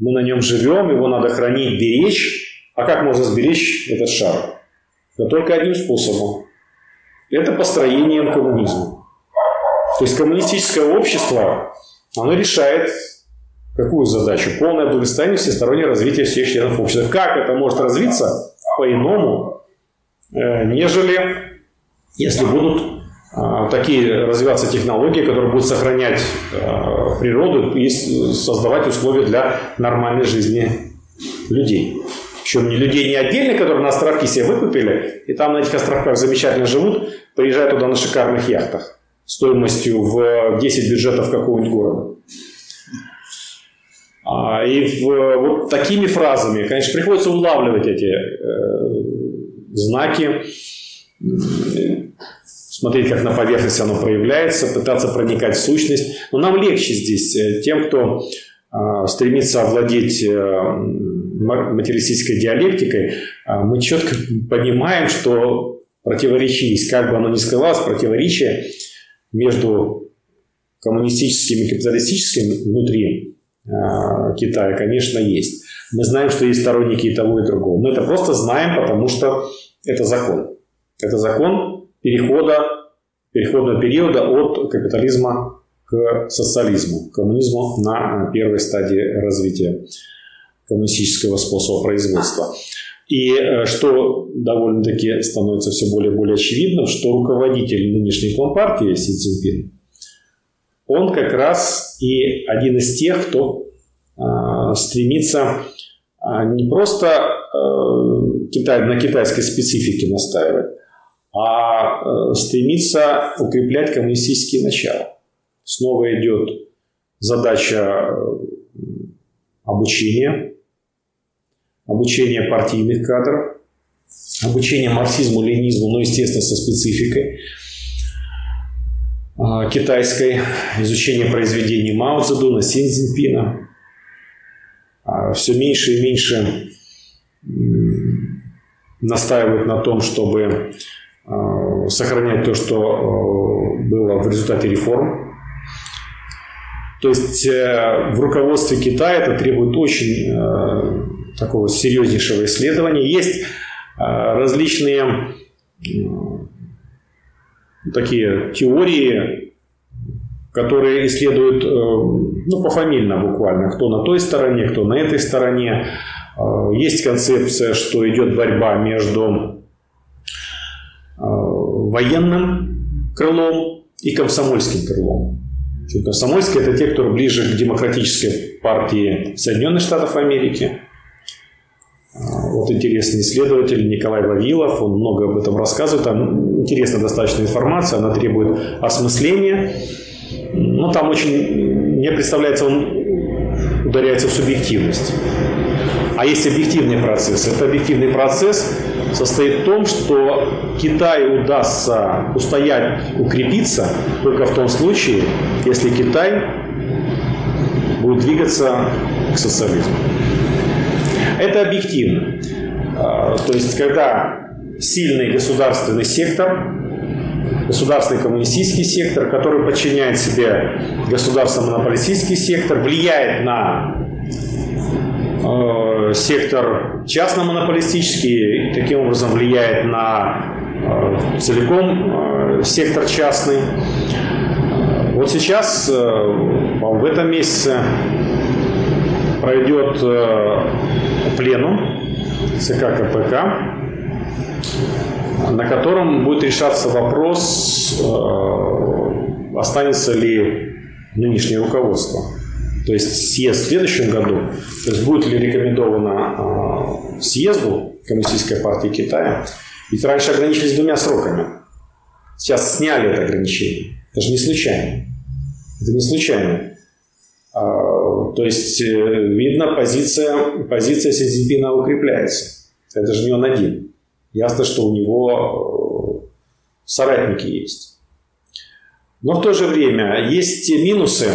мы на нем живем, его надо хранить, беречь. А как можно сберечь этот шар? Да только одним способом. Это построением коммунизма. То есть коммунистическое общество, оно решает какую задачу? Полное благосостояние, всестороннее развитие всех членов общества. Как это может развиться по-иному, э, нежели если будут такие развиваться технологии, которые будут сохранять а, природу и создавать условия для нормальной жизни людей. Причем не людей не отдельно, которые на островки себе выкупили, и там на этих островках замечательно живут, приезжают туда на шикарных яхтах стоимостью в 10 бюджетов какого-нибудь города. А, и вот такими фразами, конечно, приходится улавливать эти э, знаки, смотреть, как на поверхности оно проявляется, пытаться проникать в сущность. Но нам легче здесь, э, тем, кто э, стремится овладеть э, материалистической диалектикой, э, мы четко понимаем, что противоречие есть, как бы оно ни скрывалось, противоречие – между коммунистическим и капиталистическим внутри э, Китая, конечно, есть. Мы знаем, что есть сторонники и того, и другого. Мы это просто знаем, потому что это закон. Это закон перехода, переходного периода от капитализма к социализму, к коммунизму на первой стадии развития коммунистического способа производства. И э, что довольно-таки становится все более и более очевидным, что руководитель нынешней Компартии Си Цзиньпин, он как раз и один из тех, кто э, стремится э, не просто э, Китай, на китайской специфике настаивать, а э, стремится укреплять коммунистические начала. Снова идет задача э, обучения обучение партийных кадров, обучение марксизму, ленизму, но, естественно, со спецификой а, китайской, изучение произведений Мао Цзэдуна, Син Цзиньпина. А, Все меньше и меньше настаивают на том, чтобы сохранять то, что было в результате реформ. То есть э, в руководстве Китая это требует очень э, такого серьезнейшего исследования. Есть различные такие теории, которые исследуют, ну, пофамильно буквально, кто на той стороне, кто на этой стороне. Есть концепция, что идет борьба между военным крылом и комсомольским крылом. Комсомольские – это те, кто ближе к демократической партии Соединенных Штатов Америки. А, вот интересный исследователь Николай Вавилов, он много об этом рассказывает. Там интересная достаточно информация, она требует осмысления. Но там очень, мне представляется, он ударяется в субъективность. А есть объективный процесс. Это объективный процесс состоит в том, что Китаю удастся устоять, укрепиться только в том случае, если Китай будет двигаться к социализму. Это объективно. А, то есть, когда сильный государственный сектор, государственный коммунистический сектор, который подчиняет себе государственно-монополистический сектор, влияет на сектор частно-монополистический, таким образом влияет на э, целиком э, сектор частный. Вот сейчас, в этом месяце, пройдет пленум ЦК КПК, на котором будет решаться вопрос, останется ли нынешнее руководство. То есть съезд в следующем году, то есть будет ли рекомендовано э, съезду Коммунистической партии Китая, ведь раньше ограничились двумя сроками. Сейчас сняли это ограничение. Это же не случайно. Это не случайно. А, то есть, э, видно, позиция, позиция Си Цзиньпина укрепляется. Это же не он один. Ясно, что у него э, соратники есть. Но в то же время есть минусы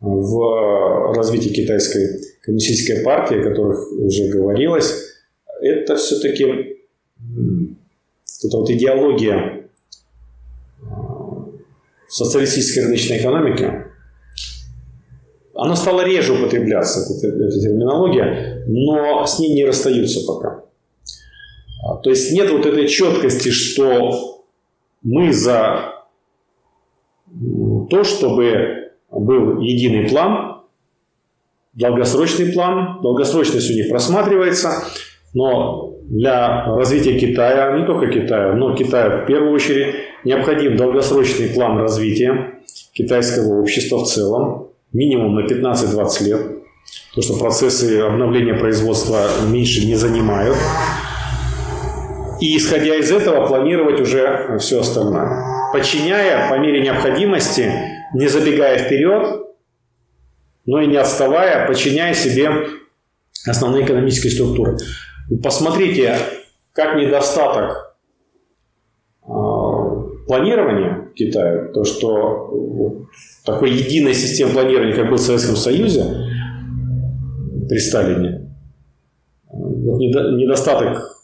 в развитии китайской коммунистической партии, о которых уже говорилось, это все-таки эта вот идеология а, социалистической рыночной экономики, она стала реже употребляться, эта, эта терминология, но с ней не расстаются пока. А, то есть нет вот этой четкости, что мы за то, чтобы был единый план, долгосрочный план. Долгосрочность у них просматривается, но для развития Китая, не только Китая, но Китая в первую очередь, необходим долгосрочный план развития китайского общества в целом, минимум на 15-20 лет, то что процессы обновления производства меньше не занимают. И исходя из этого планировать уже все остальное. Подчиняя по мере необходимости не забегая вперед, но и не отставая, подчиняя себе основные экономические структуры. Посмотрите, как недостаток а, планирования в Китае, то, что такой единой системы планирования, как был в Советском Союзе при Сталине, вот недостаток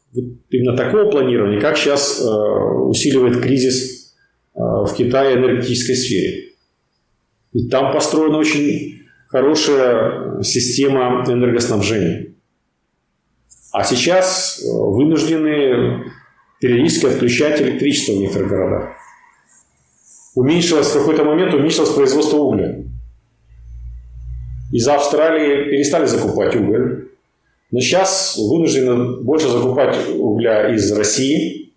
именно такого планирования, как сейчас а, усиливает кризис а, в Китае энергетической сфере. И там построена очень хорошая система энергоснабжения. А сейчас э, вынуждены периодически отключать электричество в некоторых городах. Уменьшилось в какой-то момент уменьшилось производство угля. Из Австралии перестали закупать уголь. Но сейчас вынуждены больше закупать угля из России,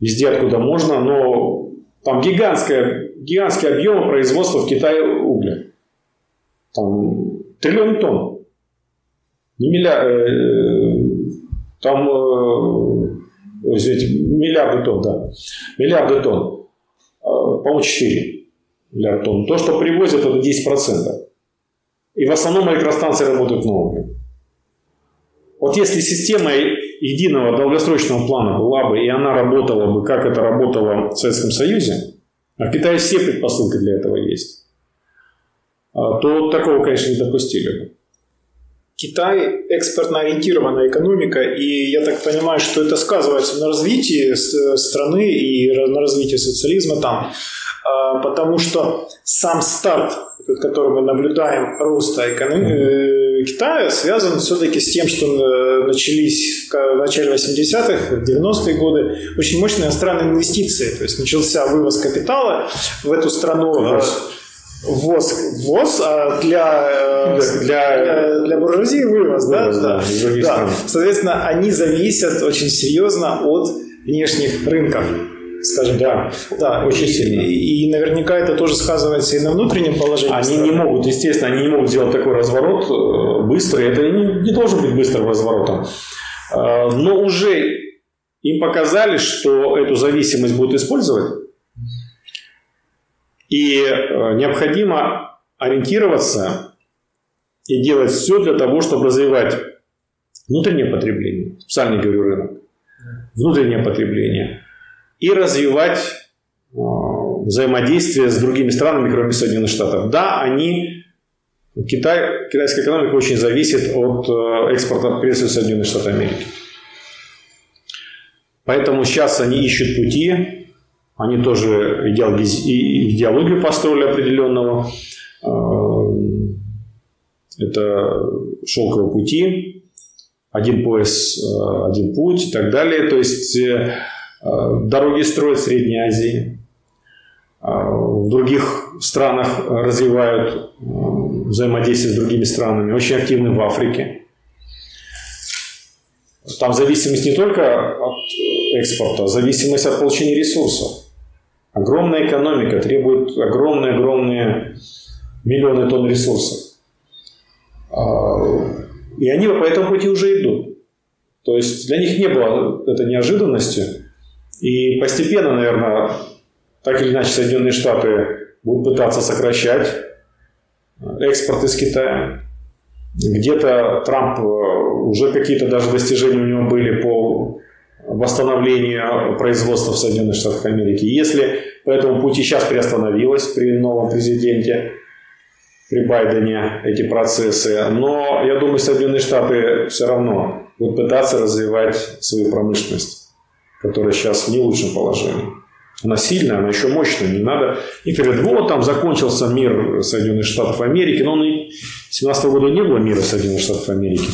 везде, откуда можно, но там гигантская гигантские объемы производства в Китае угля. Там триллион тонн. Не милля... Э, там, э, извините, миллиарды тонн, да. Миллиарды тонн. Э, по-моему, 4 миллиарда тонн. То, что привозят, это 10%. И в основном электростанции работают на угле. Вот если система единого долгосрочного плана была бы, и она работала бы, как это работало в Советском Союзе, а в Китае все предпосылки для этого есть, а, то такого, конечно, не допустили бы. Китай экспортно ориентированная экономика, и я так понимаю, что это сказывается на развитии страны и на развитии социализма там, а, потому что сам старт который мы наблюдаем, роста экономики Китая, связан все-таки с тем, что начались в начале 80-х, 90-е годы очень мощные иностранные инвестиции. То есть начался вывоз капитала в эту страну. Ввоз. Ввоз, ввоз а для, для, для, для буржуазии вывоз, вывоз да? Да, да. Соответственно, они зависят очень серьезно от внешних рынков скажем да, да, очень сильно. И, и наверняка это тоже сказывается и на внутреннем положении. Они страны. не могут, естественно, они не могут сделать такой разворот э, быстрый. Это не, не должен быть быстрым разворотом. Э, но уже им показали, что эту зависимость будут использовать. И э, необходимо ориентироваться и делать все для того, чтобы развивать внутреннее потребление, специально говорю рынок, внутреннее потребление, и развивать э, взаимодействие с другими странами, кроме Соединенных Штатов. Да, они, Китай, китайская экономика очень зависит от э, экспорта, прежде Соединенных Штатов Америки. Поэтому сейчас они ищут пути, они тоже идеологию построили определенного. Э, это шелковые пути, один пояс, один путь и так далее. То есть дороги строят в Средней Азии, э, в других странах развивают э, взаимодействие с другими странами, очень активны в Африке. Там зависимость не только от экспорта, а зависимость от получения ресурсов. Огромная экономика требует огромные-огромные миллионы тонн ресурсов. И они по этому пути уже идут. То есть для них не было это неожиданностью. И постепенно, наверное, так или иначе Соединенные Штаты будут пытаться сокращать экспорт из Китая. Где-то Трамп э, уже какие-то даже достижения у него были по восстановлению производства в Соединенных Штатах Америки. Если по этому пути сейчас приостановилось при новом президенте, при Байдене эти процессы, но я думаю, Соединенные Штаты все равно будут пытаться развивать свою промышленность которая сейчас в не лучшем положении. Она сильная, она еще мощная, не надо. И говорят, вот там закончился мир Соединенных Штатов Америки, но он и 17 года не было мира Соединенных Штатов Америки.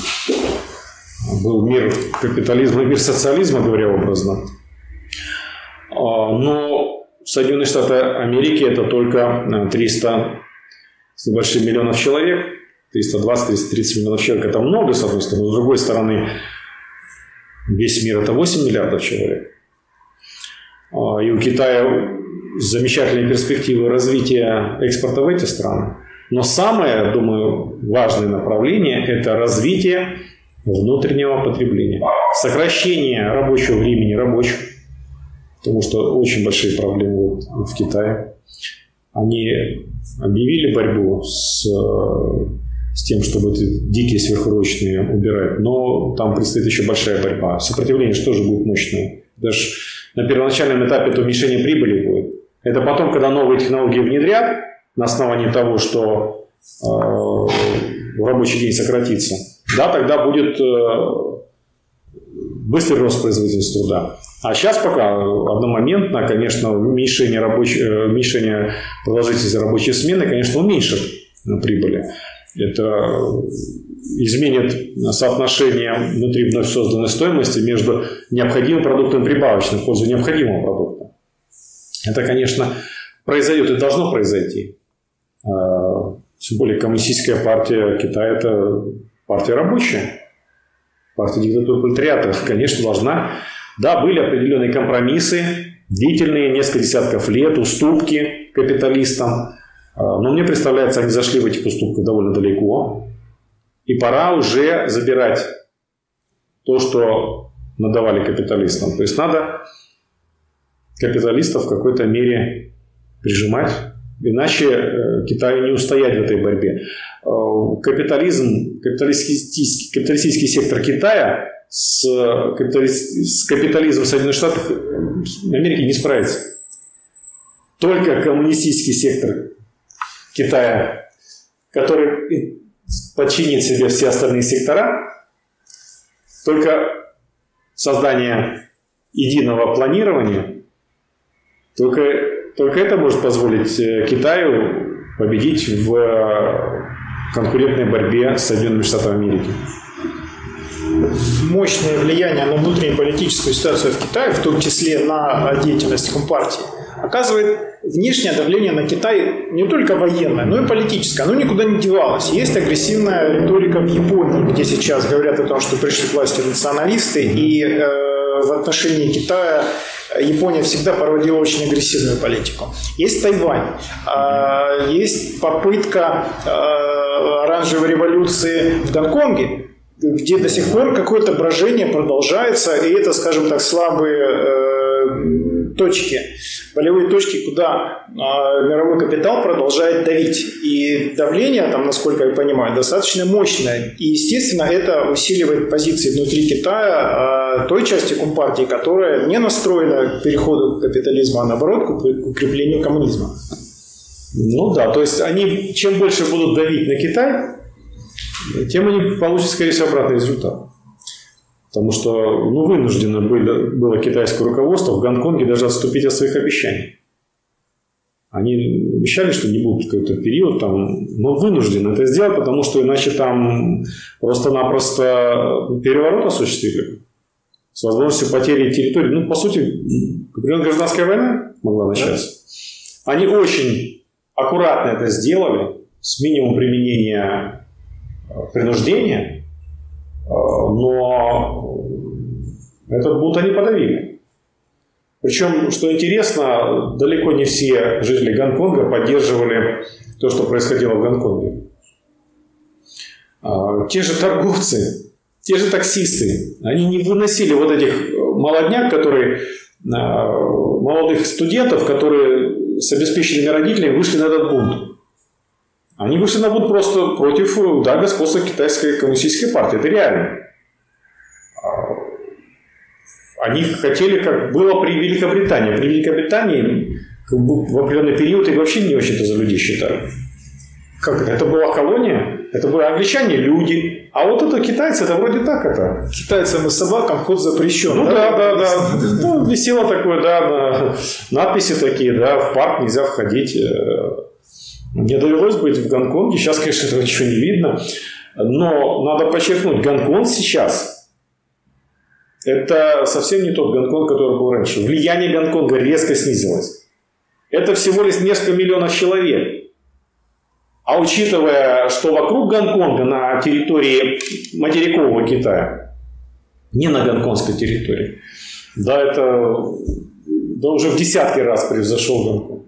Был мир капитализма, мир социализма, говоря образно. А, но Соединенные Штаты Америки это только 300 с небольшим миллионов человек, 320-330 миллионов человек. Это много, с одной стороны. С другой стороны, Весь мир это 8 миллиардов человек. А, и у Китая замечательные перспективы развития экспорта в эти страны. Но самое, думаю, важное направление – это развитие внутреннего потребления. Сокращение рабочего времени рабочих, потому что очень большие проблемы в Китае. Они объявили борьбу с с тем, чтобы эти дикие сверхурочные убирать. Но там предстоит еще большая борьба. Сопротивление же будет мощное. Даже на первоначальном этапе это уменьшение прибыли будет. Это потом, когда новые технологии внедрят на основании того, что э, рабочий день сократится, да, тогда будет э, быстрый рост производительности труда. А сейчас пока одномоментно, конечно, уменьшение, рабоч... Э, уменьшение продолжительности рабочей смены, конечно, уменьшит прибыли. Это изменит соотношение внутри вновь созданной стоимости между необходимым продуктом и прибавочным в пользу необходимого продукта. Это, конечно, произойдет и должно произойти. А, тем более коммунистическая партия Китая – это партия рабочая. Партия диктатуры пролетариата, конечно, должна. Да, были определенные компромиссы, длительные, несколько десятков лет, уступки капиталистам – но мне представляется, они зашли в этих уступках довольно далеко. И пора уже забирать то, что надавали капиталистам. То есть надо капиталистов в какой-то мере прижимать, иначе э, Китаю не устоять в этой борьбе. А, капитализм, капиталистический, капиталистический сектор Китая с, с капитализмом Соединенных Штатов Америки не справится. Только коммунистический сектор Китая, который подчинит себе все остальные сектора, только создание единого планирования, только, только это может позволить э, Китаю победить в э, конкурентной борьбе с Соединенными Штатами Америки. Мощное влияние на внутреннюю политическую ситуацию в Китае, в том числе на деятельность Компартии, оказывает внешнее давление на Китай не только военное, но и политическое. Оно никуда не девалось. Есть агрессивная риторика в Японии, где сейчас говорят о том, что пришли к власти националисты, и э, в отношении Китая Япония всегда проводила очень агрессивную политику. Есть Тайвань, а, есть попытка а, оранжевой революции в Гонконге, где до сих пор какое-то брожение продолжается, и это, скажем так, слабые э, точки, болевые точки, куда э, мировой капитал продолжает давить. И давление, там, насколько я понимаю, достаточно мощное. И, естественно, это усиливает позиции внутри Китая э, той части Компартии, которая не настроена к переходу к капитализму, а наоборот к укреплению коммунизма. Ну да, то есть они чем больше будут давить на Китай, тем они получат, скорее всего, обратный результат. Потому что ну, вынуждено было, было китайское руководство в Гонконге даже отступить от своих обещаний. Они обещали, что не будут какой-то период, там, но вынуждены это сделать, потому что иначе там просто-напросто переворот осуществили с возможностью потери территории. Ну, по сути, гражданская война могла начаться. Они очень аккуратно это сделали, с минимумом применения принуждения, э, но этот бунт они подавили. Причем, что интересно, далеко не все жители Гонконга поддерживали то, что происходило в Гонконге. А, те же торговцы, те же таксисты, они не выносили вот этих молодняк, которые, а, молодых студентов, которые с обеспеченными родителями вышли на этот бунт. Они вышли на бунт просто против да, господства китайской коммунистической партии. Это реально. А, они хотели, как было при Великобритании. При Великобритании как бы, в определенный период их вообще не очень-то за людей считали. Как это? Это была колония, это были англичане, люди. А вот это китайцы, это вроде так это. Китайцам и собакам вход запрещен. Ну да, да, да. да. Ну, висело такое, да, на, надписи такие, да, в парк нельзя входить. Мне довелось быть в Гонконге, сейчас, конечно, этого ничего не видно, но надо подчеркнуть, Гонконг сейчас – это совсем не тот Гонконг, который был раньше. Влияние Гонконга резко снизилось. Это всего лишь несколько миллионов человек. А учитывая, что вокруг Гонконга на территории материкового Китая, не на гонконгской территории, да, это да уже в десятки раз превзошел Гонконг.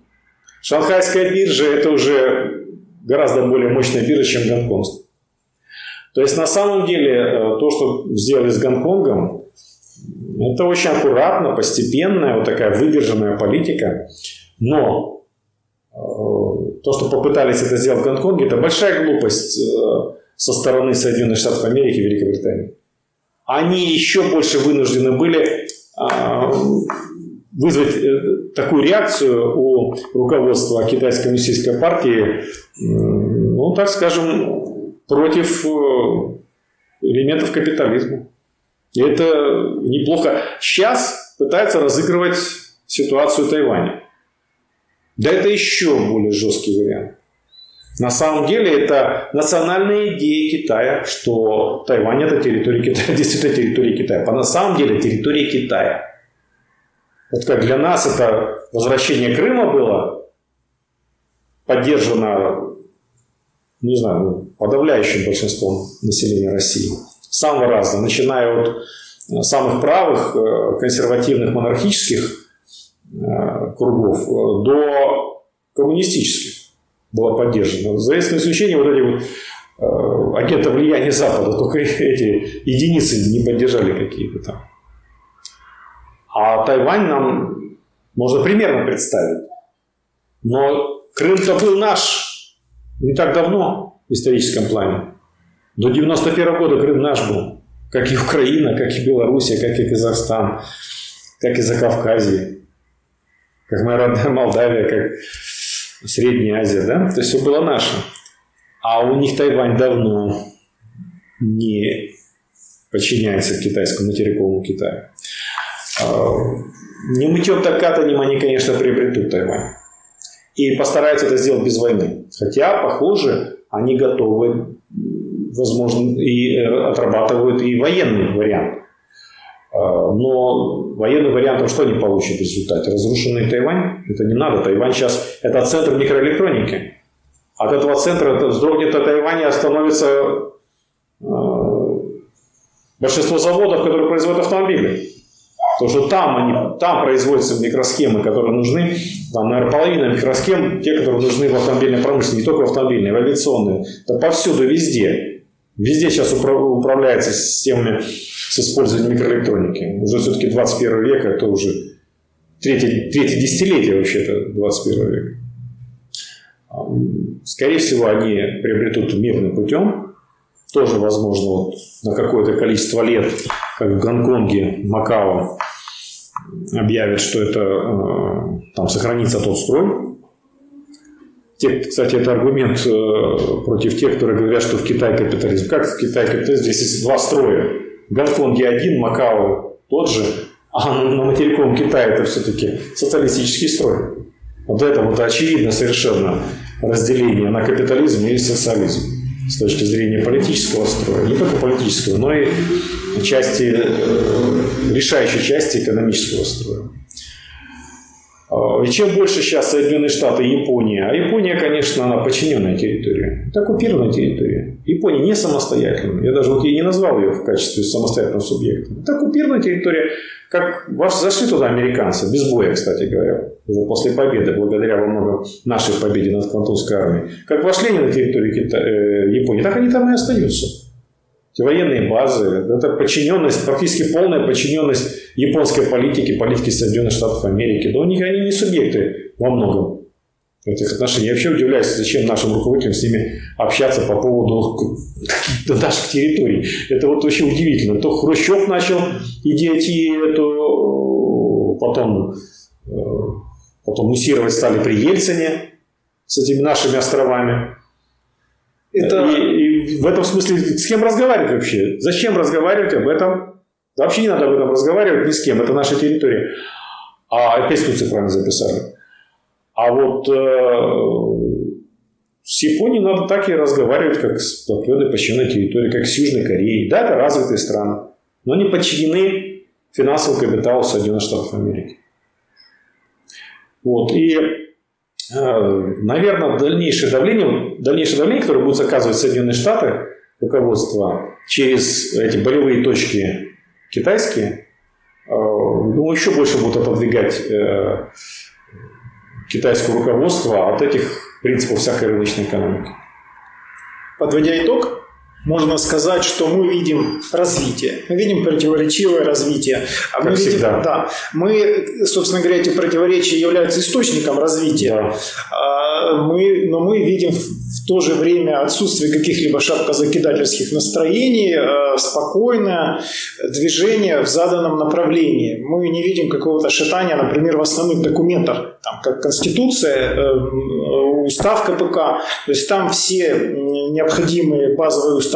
Шанхайская биржа – это уже гораздо более мощная биржа, чем Гонконгская. То есть на самом деле э, то, что сделали с Гонконгом, это очень аккуратно, постепенная, вот такая выдержанная политика. Но э, то, что попытались это сделать в Гонконге, это большая глупость э, со стороны Соединенных Штатов Америки и Великобритании. Они еще больше вынуждены были вызвать э, такую реакцию у руководства Китайской коммунистической партии, ну, так скажем, против э, элементов капитализма. И это неплохо. Сейчас пытаются разыгрывать ситуацию Тайваня. Да это еще более жесткий вариант. На самом деле это национальная идея Китая, что Тайвань это территория Китая, действительно территория Китая. По на самом деле территория Китая. Вот как для нас это возвращение Крыма было поддержано, не знаю, ну, подавляющим большинством населения России. Самого разного, начиная от э, самых правых, э, консервативных, монархических э, кругов до коммунистических было поддержано. За исключением вот этих вот агента влияния Запада, только эти единицы не поддержали какие-то там. А Тайвань нам можно примерно представить. Но Крым-то был наш не так давно в историческом плане. До 91 года Крым наш был. Как и Украина, как и Белоруссия, как и Казахстан, как и Закавказье, как моя родная Молдавия, как Средняя Азия, да? То есть все было наше. А у них Тайвань давно не подчиняется китайскому материковому Китаю. А, не мытьем так катанием они, конечно, приобретут Тайвань. И постараются это сделать без войны. Хотя, похоже, они готовы, возможно, и отрабатывают и военный вариант. А, но военный вариант, что они получат в результате? Разрушенный Тайвань? Это не надо. Тайвань сейчас – это центр микроэлектроники. От этого центра вздрогнет от Тайваня остановится а, большинство заводов, которые производят автомобили. Потому что там, они, там производятся микросхемы, которые нужны, там, наверное, половина микросхем, те, которые нужны в автомобильной промышленности, не только в автомобильной, в авиационной. Это повсюду, везде. Везде сейчас управляется системами с использованием микроэлектроники. Уже все-таки 21 век, это уже третье, третье десятилетие вообще-то 21 века. Скорее всего, они приобретут мирным путем. Тоже, возможно, вот на какое-то количество лет, как в Гонконге, Макао, объявят, что это э, там сохранится тот строй. Те, кстати, это аргумент э, против тех, которые говорят, что в Китае капитализм. Как в Китае капитализм? Здесь есть два строя. В Гонконге один, Макао тот же, а на материковом Китае это все-таки социалистический строй. Вот это вот очевидно совершенно разделение на капитализм и социализм с точки зрения политического строя. Не только политического, но и части, э, решающей части экономического строя. А, и чем больше сейчас Соединенные Штаты и Япония, а Япония, конечно, она подчиненная территория, это оккупированная территория. Япония не самостоятельная. Я даже вот ей не назвал ее в качестве самостоятельного субъекта. Это оккупированная территория. Как ваш, зашли туда американцы, без боя, кстати говоря, уже после победы, благодаря во многом нашей победе над Квантунской армией. Как вошли они на территорию Кита... э, Японии, так они там и остаются. Эти военные базы, это подчиненность, практически полная подчиненность японской политике, политике Соединенных Штатов Америки. Да у них они не субъекты во многом этих отношений. Я вообще удивляюсь, зачем нашим руководителям с ними общаться по поводу наших территорий. Это вот очень удивительно. То Хрущев начал идиотию эту, потом, э, потом муссировать стали при Ельцине с этими нашими островами. Это... И, и в этом смысле с кем разговаривать вообще? Зачем разговаривать об этом? Вообще не надо об этом разговаривать ни с кем. Это наша территория. А Конституцию правильно записали. А вот э, с Японией надо так и разговаривать, как с определенной подчиненной территорией, как с Южной Кореей. Да, это развитые страны, но они подчинены финансовому капиталу Соединенных Штатов Америки. Вот. И, э, наверное, дальнейшее давление, дальнейшее давление, которое будут оказывать Соединенные Штаты, руководство, через эти болевые точки китайские, э, думаю, еще больше будут отодвигать э, китайского руководства от этих принципов всякой рыночной экономики. Подводя итог, можно сказать, что мы видим развитие, мы видим противоречивое развитие. А как мы видим, всегда. Да, мы, собственно говоря, эти противоречия являются источником развития. Да. А, мы, но мы видим в то же время отсутствие каких-либо шапкозакидательских настроений, э, спокойное движение в заданном направлении. Мы не видим какого-то шатания, например, в основных документах, там, как Конституция, э, устав КПК. То есть там все необходимые базовые установки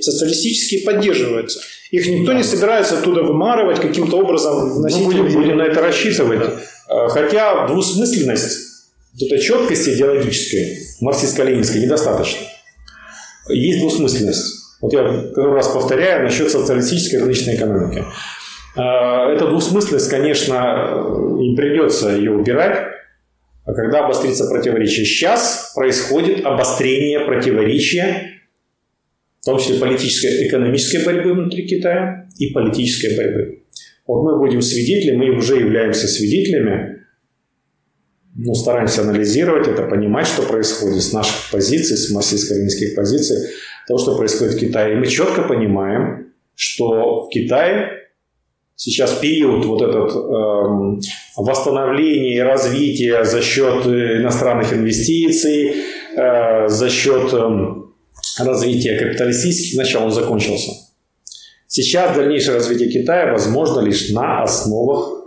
социалистические поддерживаются. Их никто не собирается оттуда вымарывать, каким-то образом вносить. Ну, будем, будем на это рассчитывать. Э, хотя двусмысленность вот этой четкости идеологической, марксистско-ленинской, недостаточно. Есть двусмысленность. Вот я который раз повторяю насчет социалистической рыночной экономики. А, эта двусмысленность, конечно, им придется ее убирать, а когда обострится противоречие. Сейчас происходит обострение противоречия, в том числе политической, экономической борьбы внутри Китая и политической борьбы. Вот мы будем свидетелями, мы уже являемся свидетелями ну, стараемся анализировать это, понимать, что происходит с наших позиций, с марксистско-ленинских позиций, того, что происходит в Китае. И мы четко понимаем, что в Китае сейчас период вот этот эм, восстановления и развития за счет иностранных инвестиций, э, за счет э, развития капиталистических начал, он закончился. Сейчас дальнейшее развитие Китая возможно лишь на основах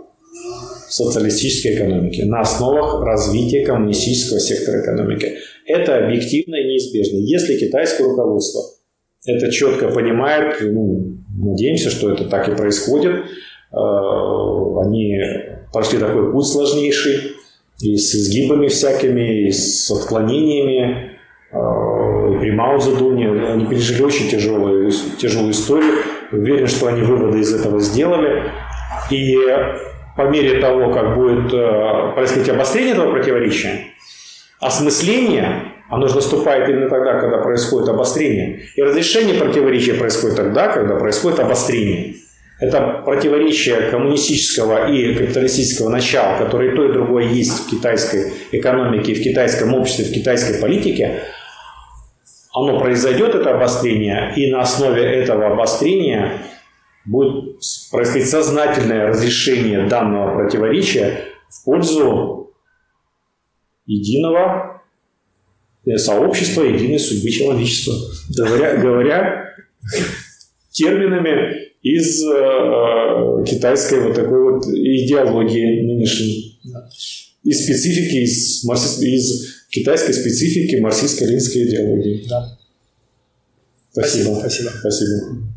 социалистической экономики, на основах развития коммунистического сектора экономики. Это объективно и неизбежно. Если китайское руководство это четко понимает, ну, надеемся, что это так и происходит, э, они прошли такой путь сложнейший, и с изгибами всякими, и с отклонениями. Э, при Мао они пережили очень тяжелую, тяжелую историю. Уверен, что они выводы из этого сделали. И по мере того, как будет э, происходить обострение этого противоречия, осмысление, оно же наступает именно тогда, когда происходит обострение. И разрешение противоречия происходит тогда, когда происходит обострение. Это противоречие коммунистического и капиталистического начала, которое и то, и другое есть в китайской экономике, в китайском обществе, в китайской политике, оно произойдет, это обострение, и на основе этого обострения будет происходить сознательное разрешение данного противоречия в пользу единого сообщества, единой судьбы человечества. Говоря, говоря терминами из э, китайской вот такой вот идеологии нынешней. Из специфики, из, из китайской специфики марксистско-ленинской идеологии. Да. Спасибо. Спасибо. Спасибо.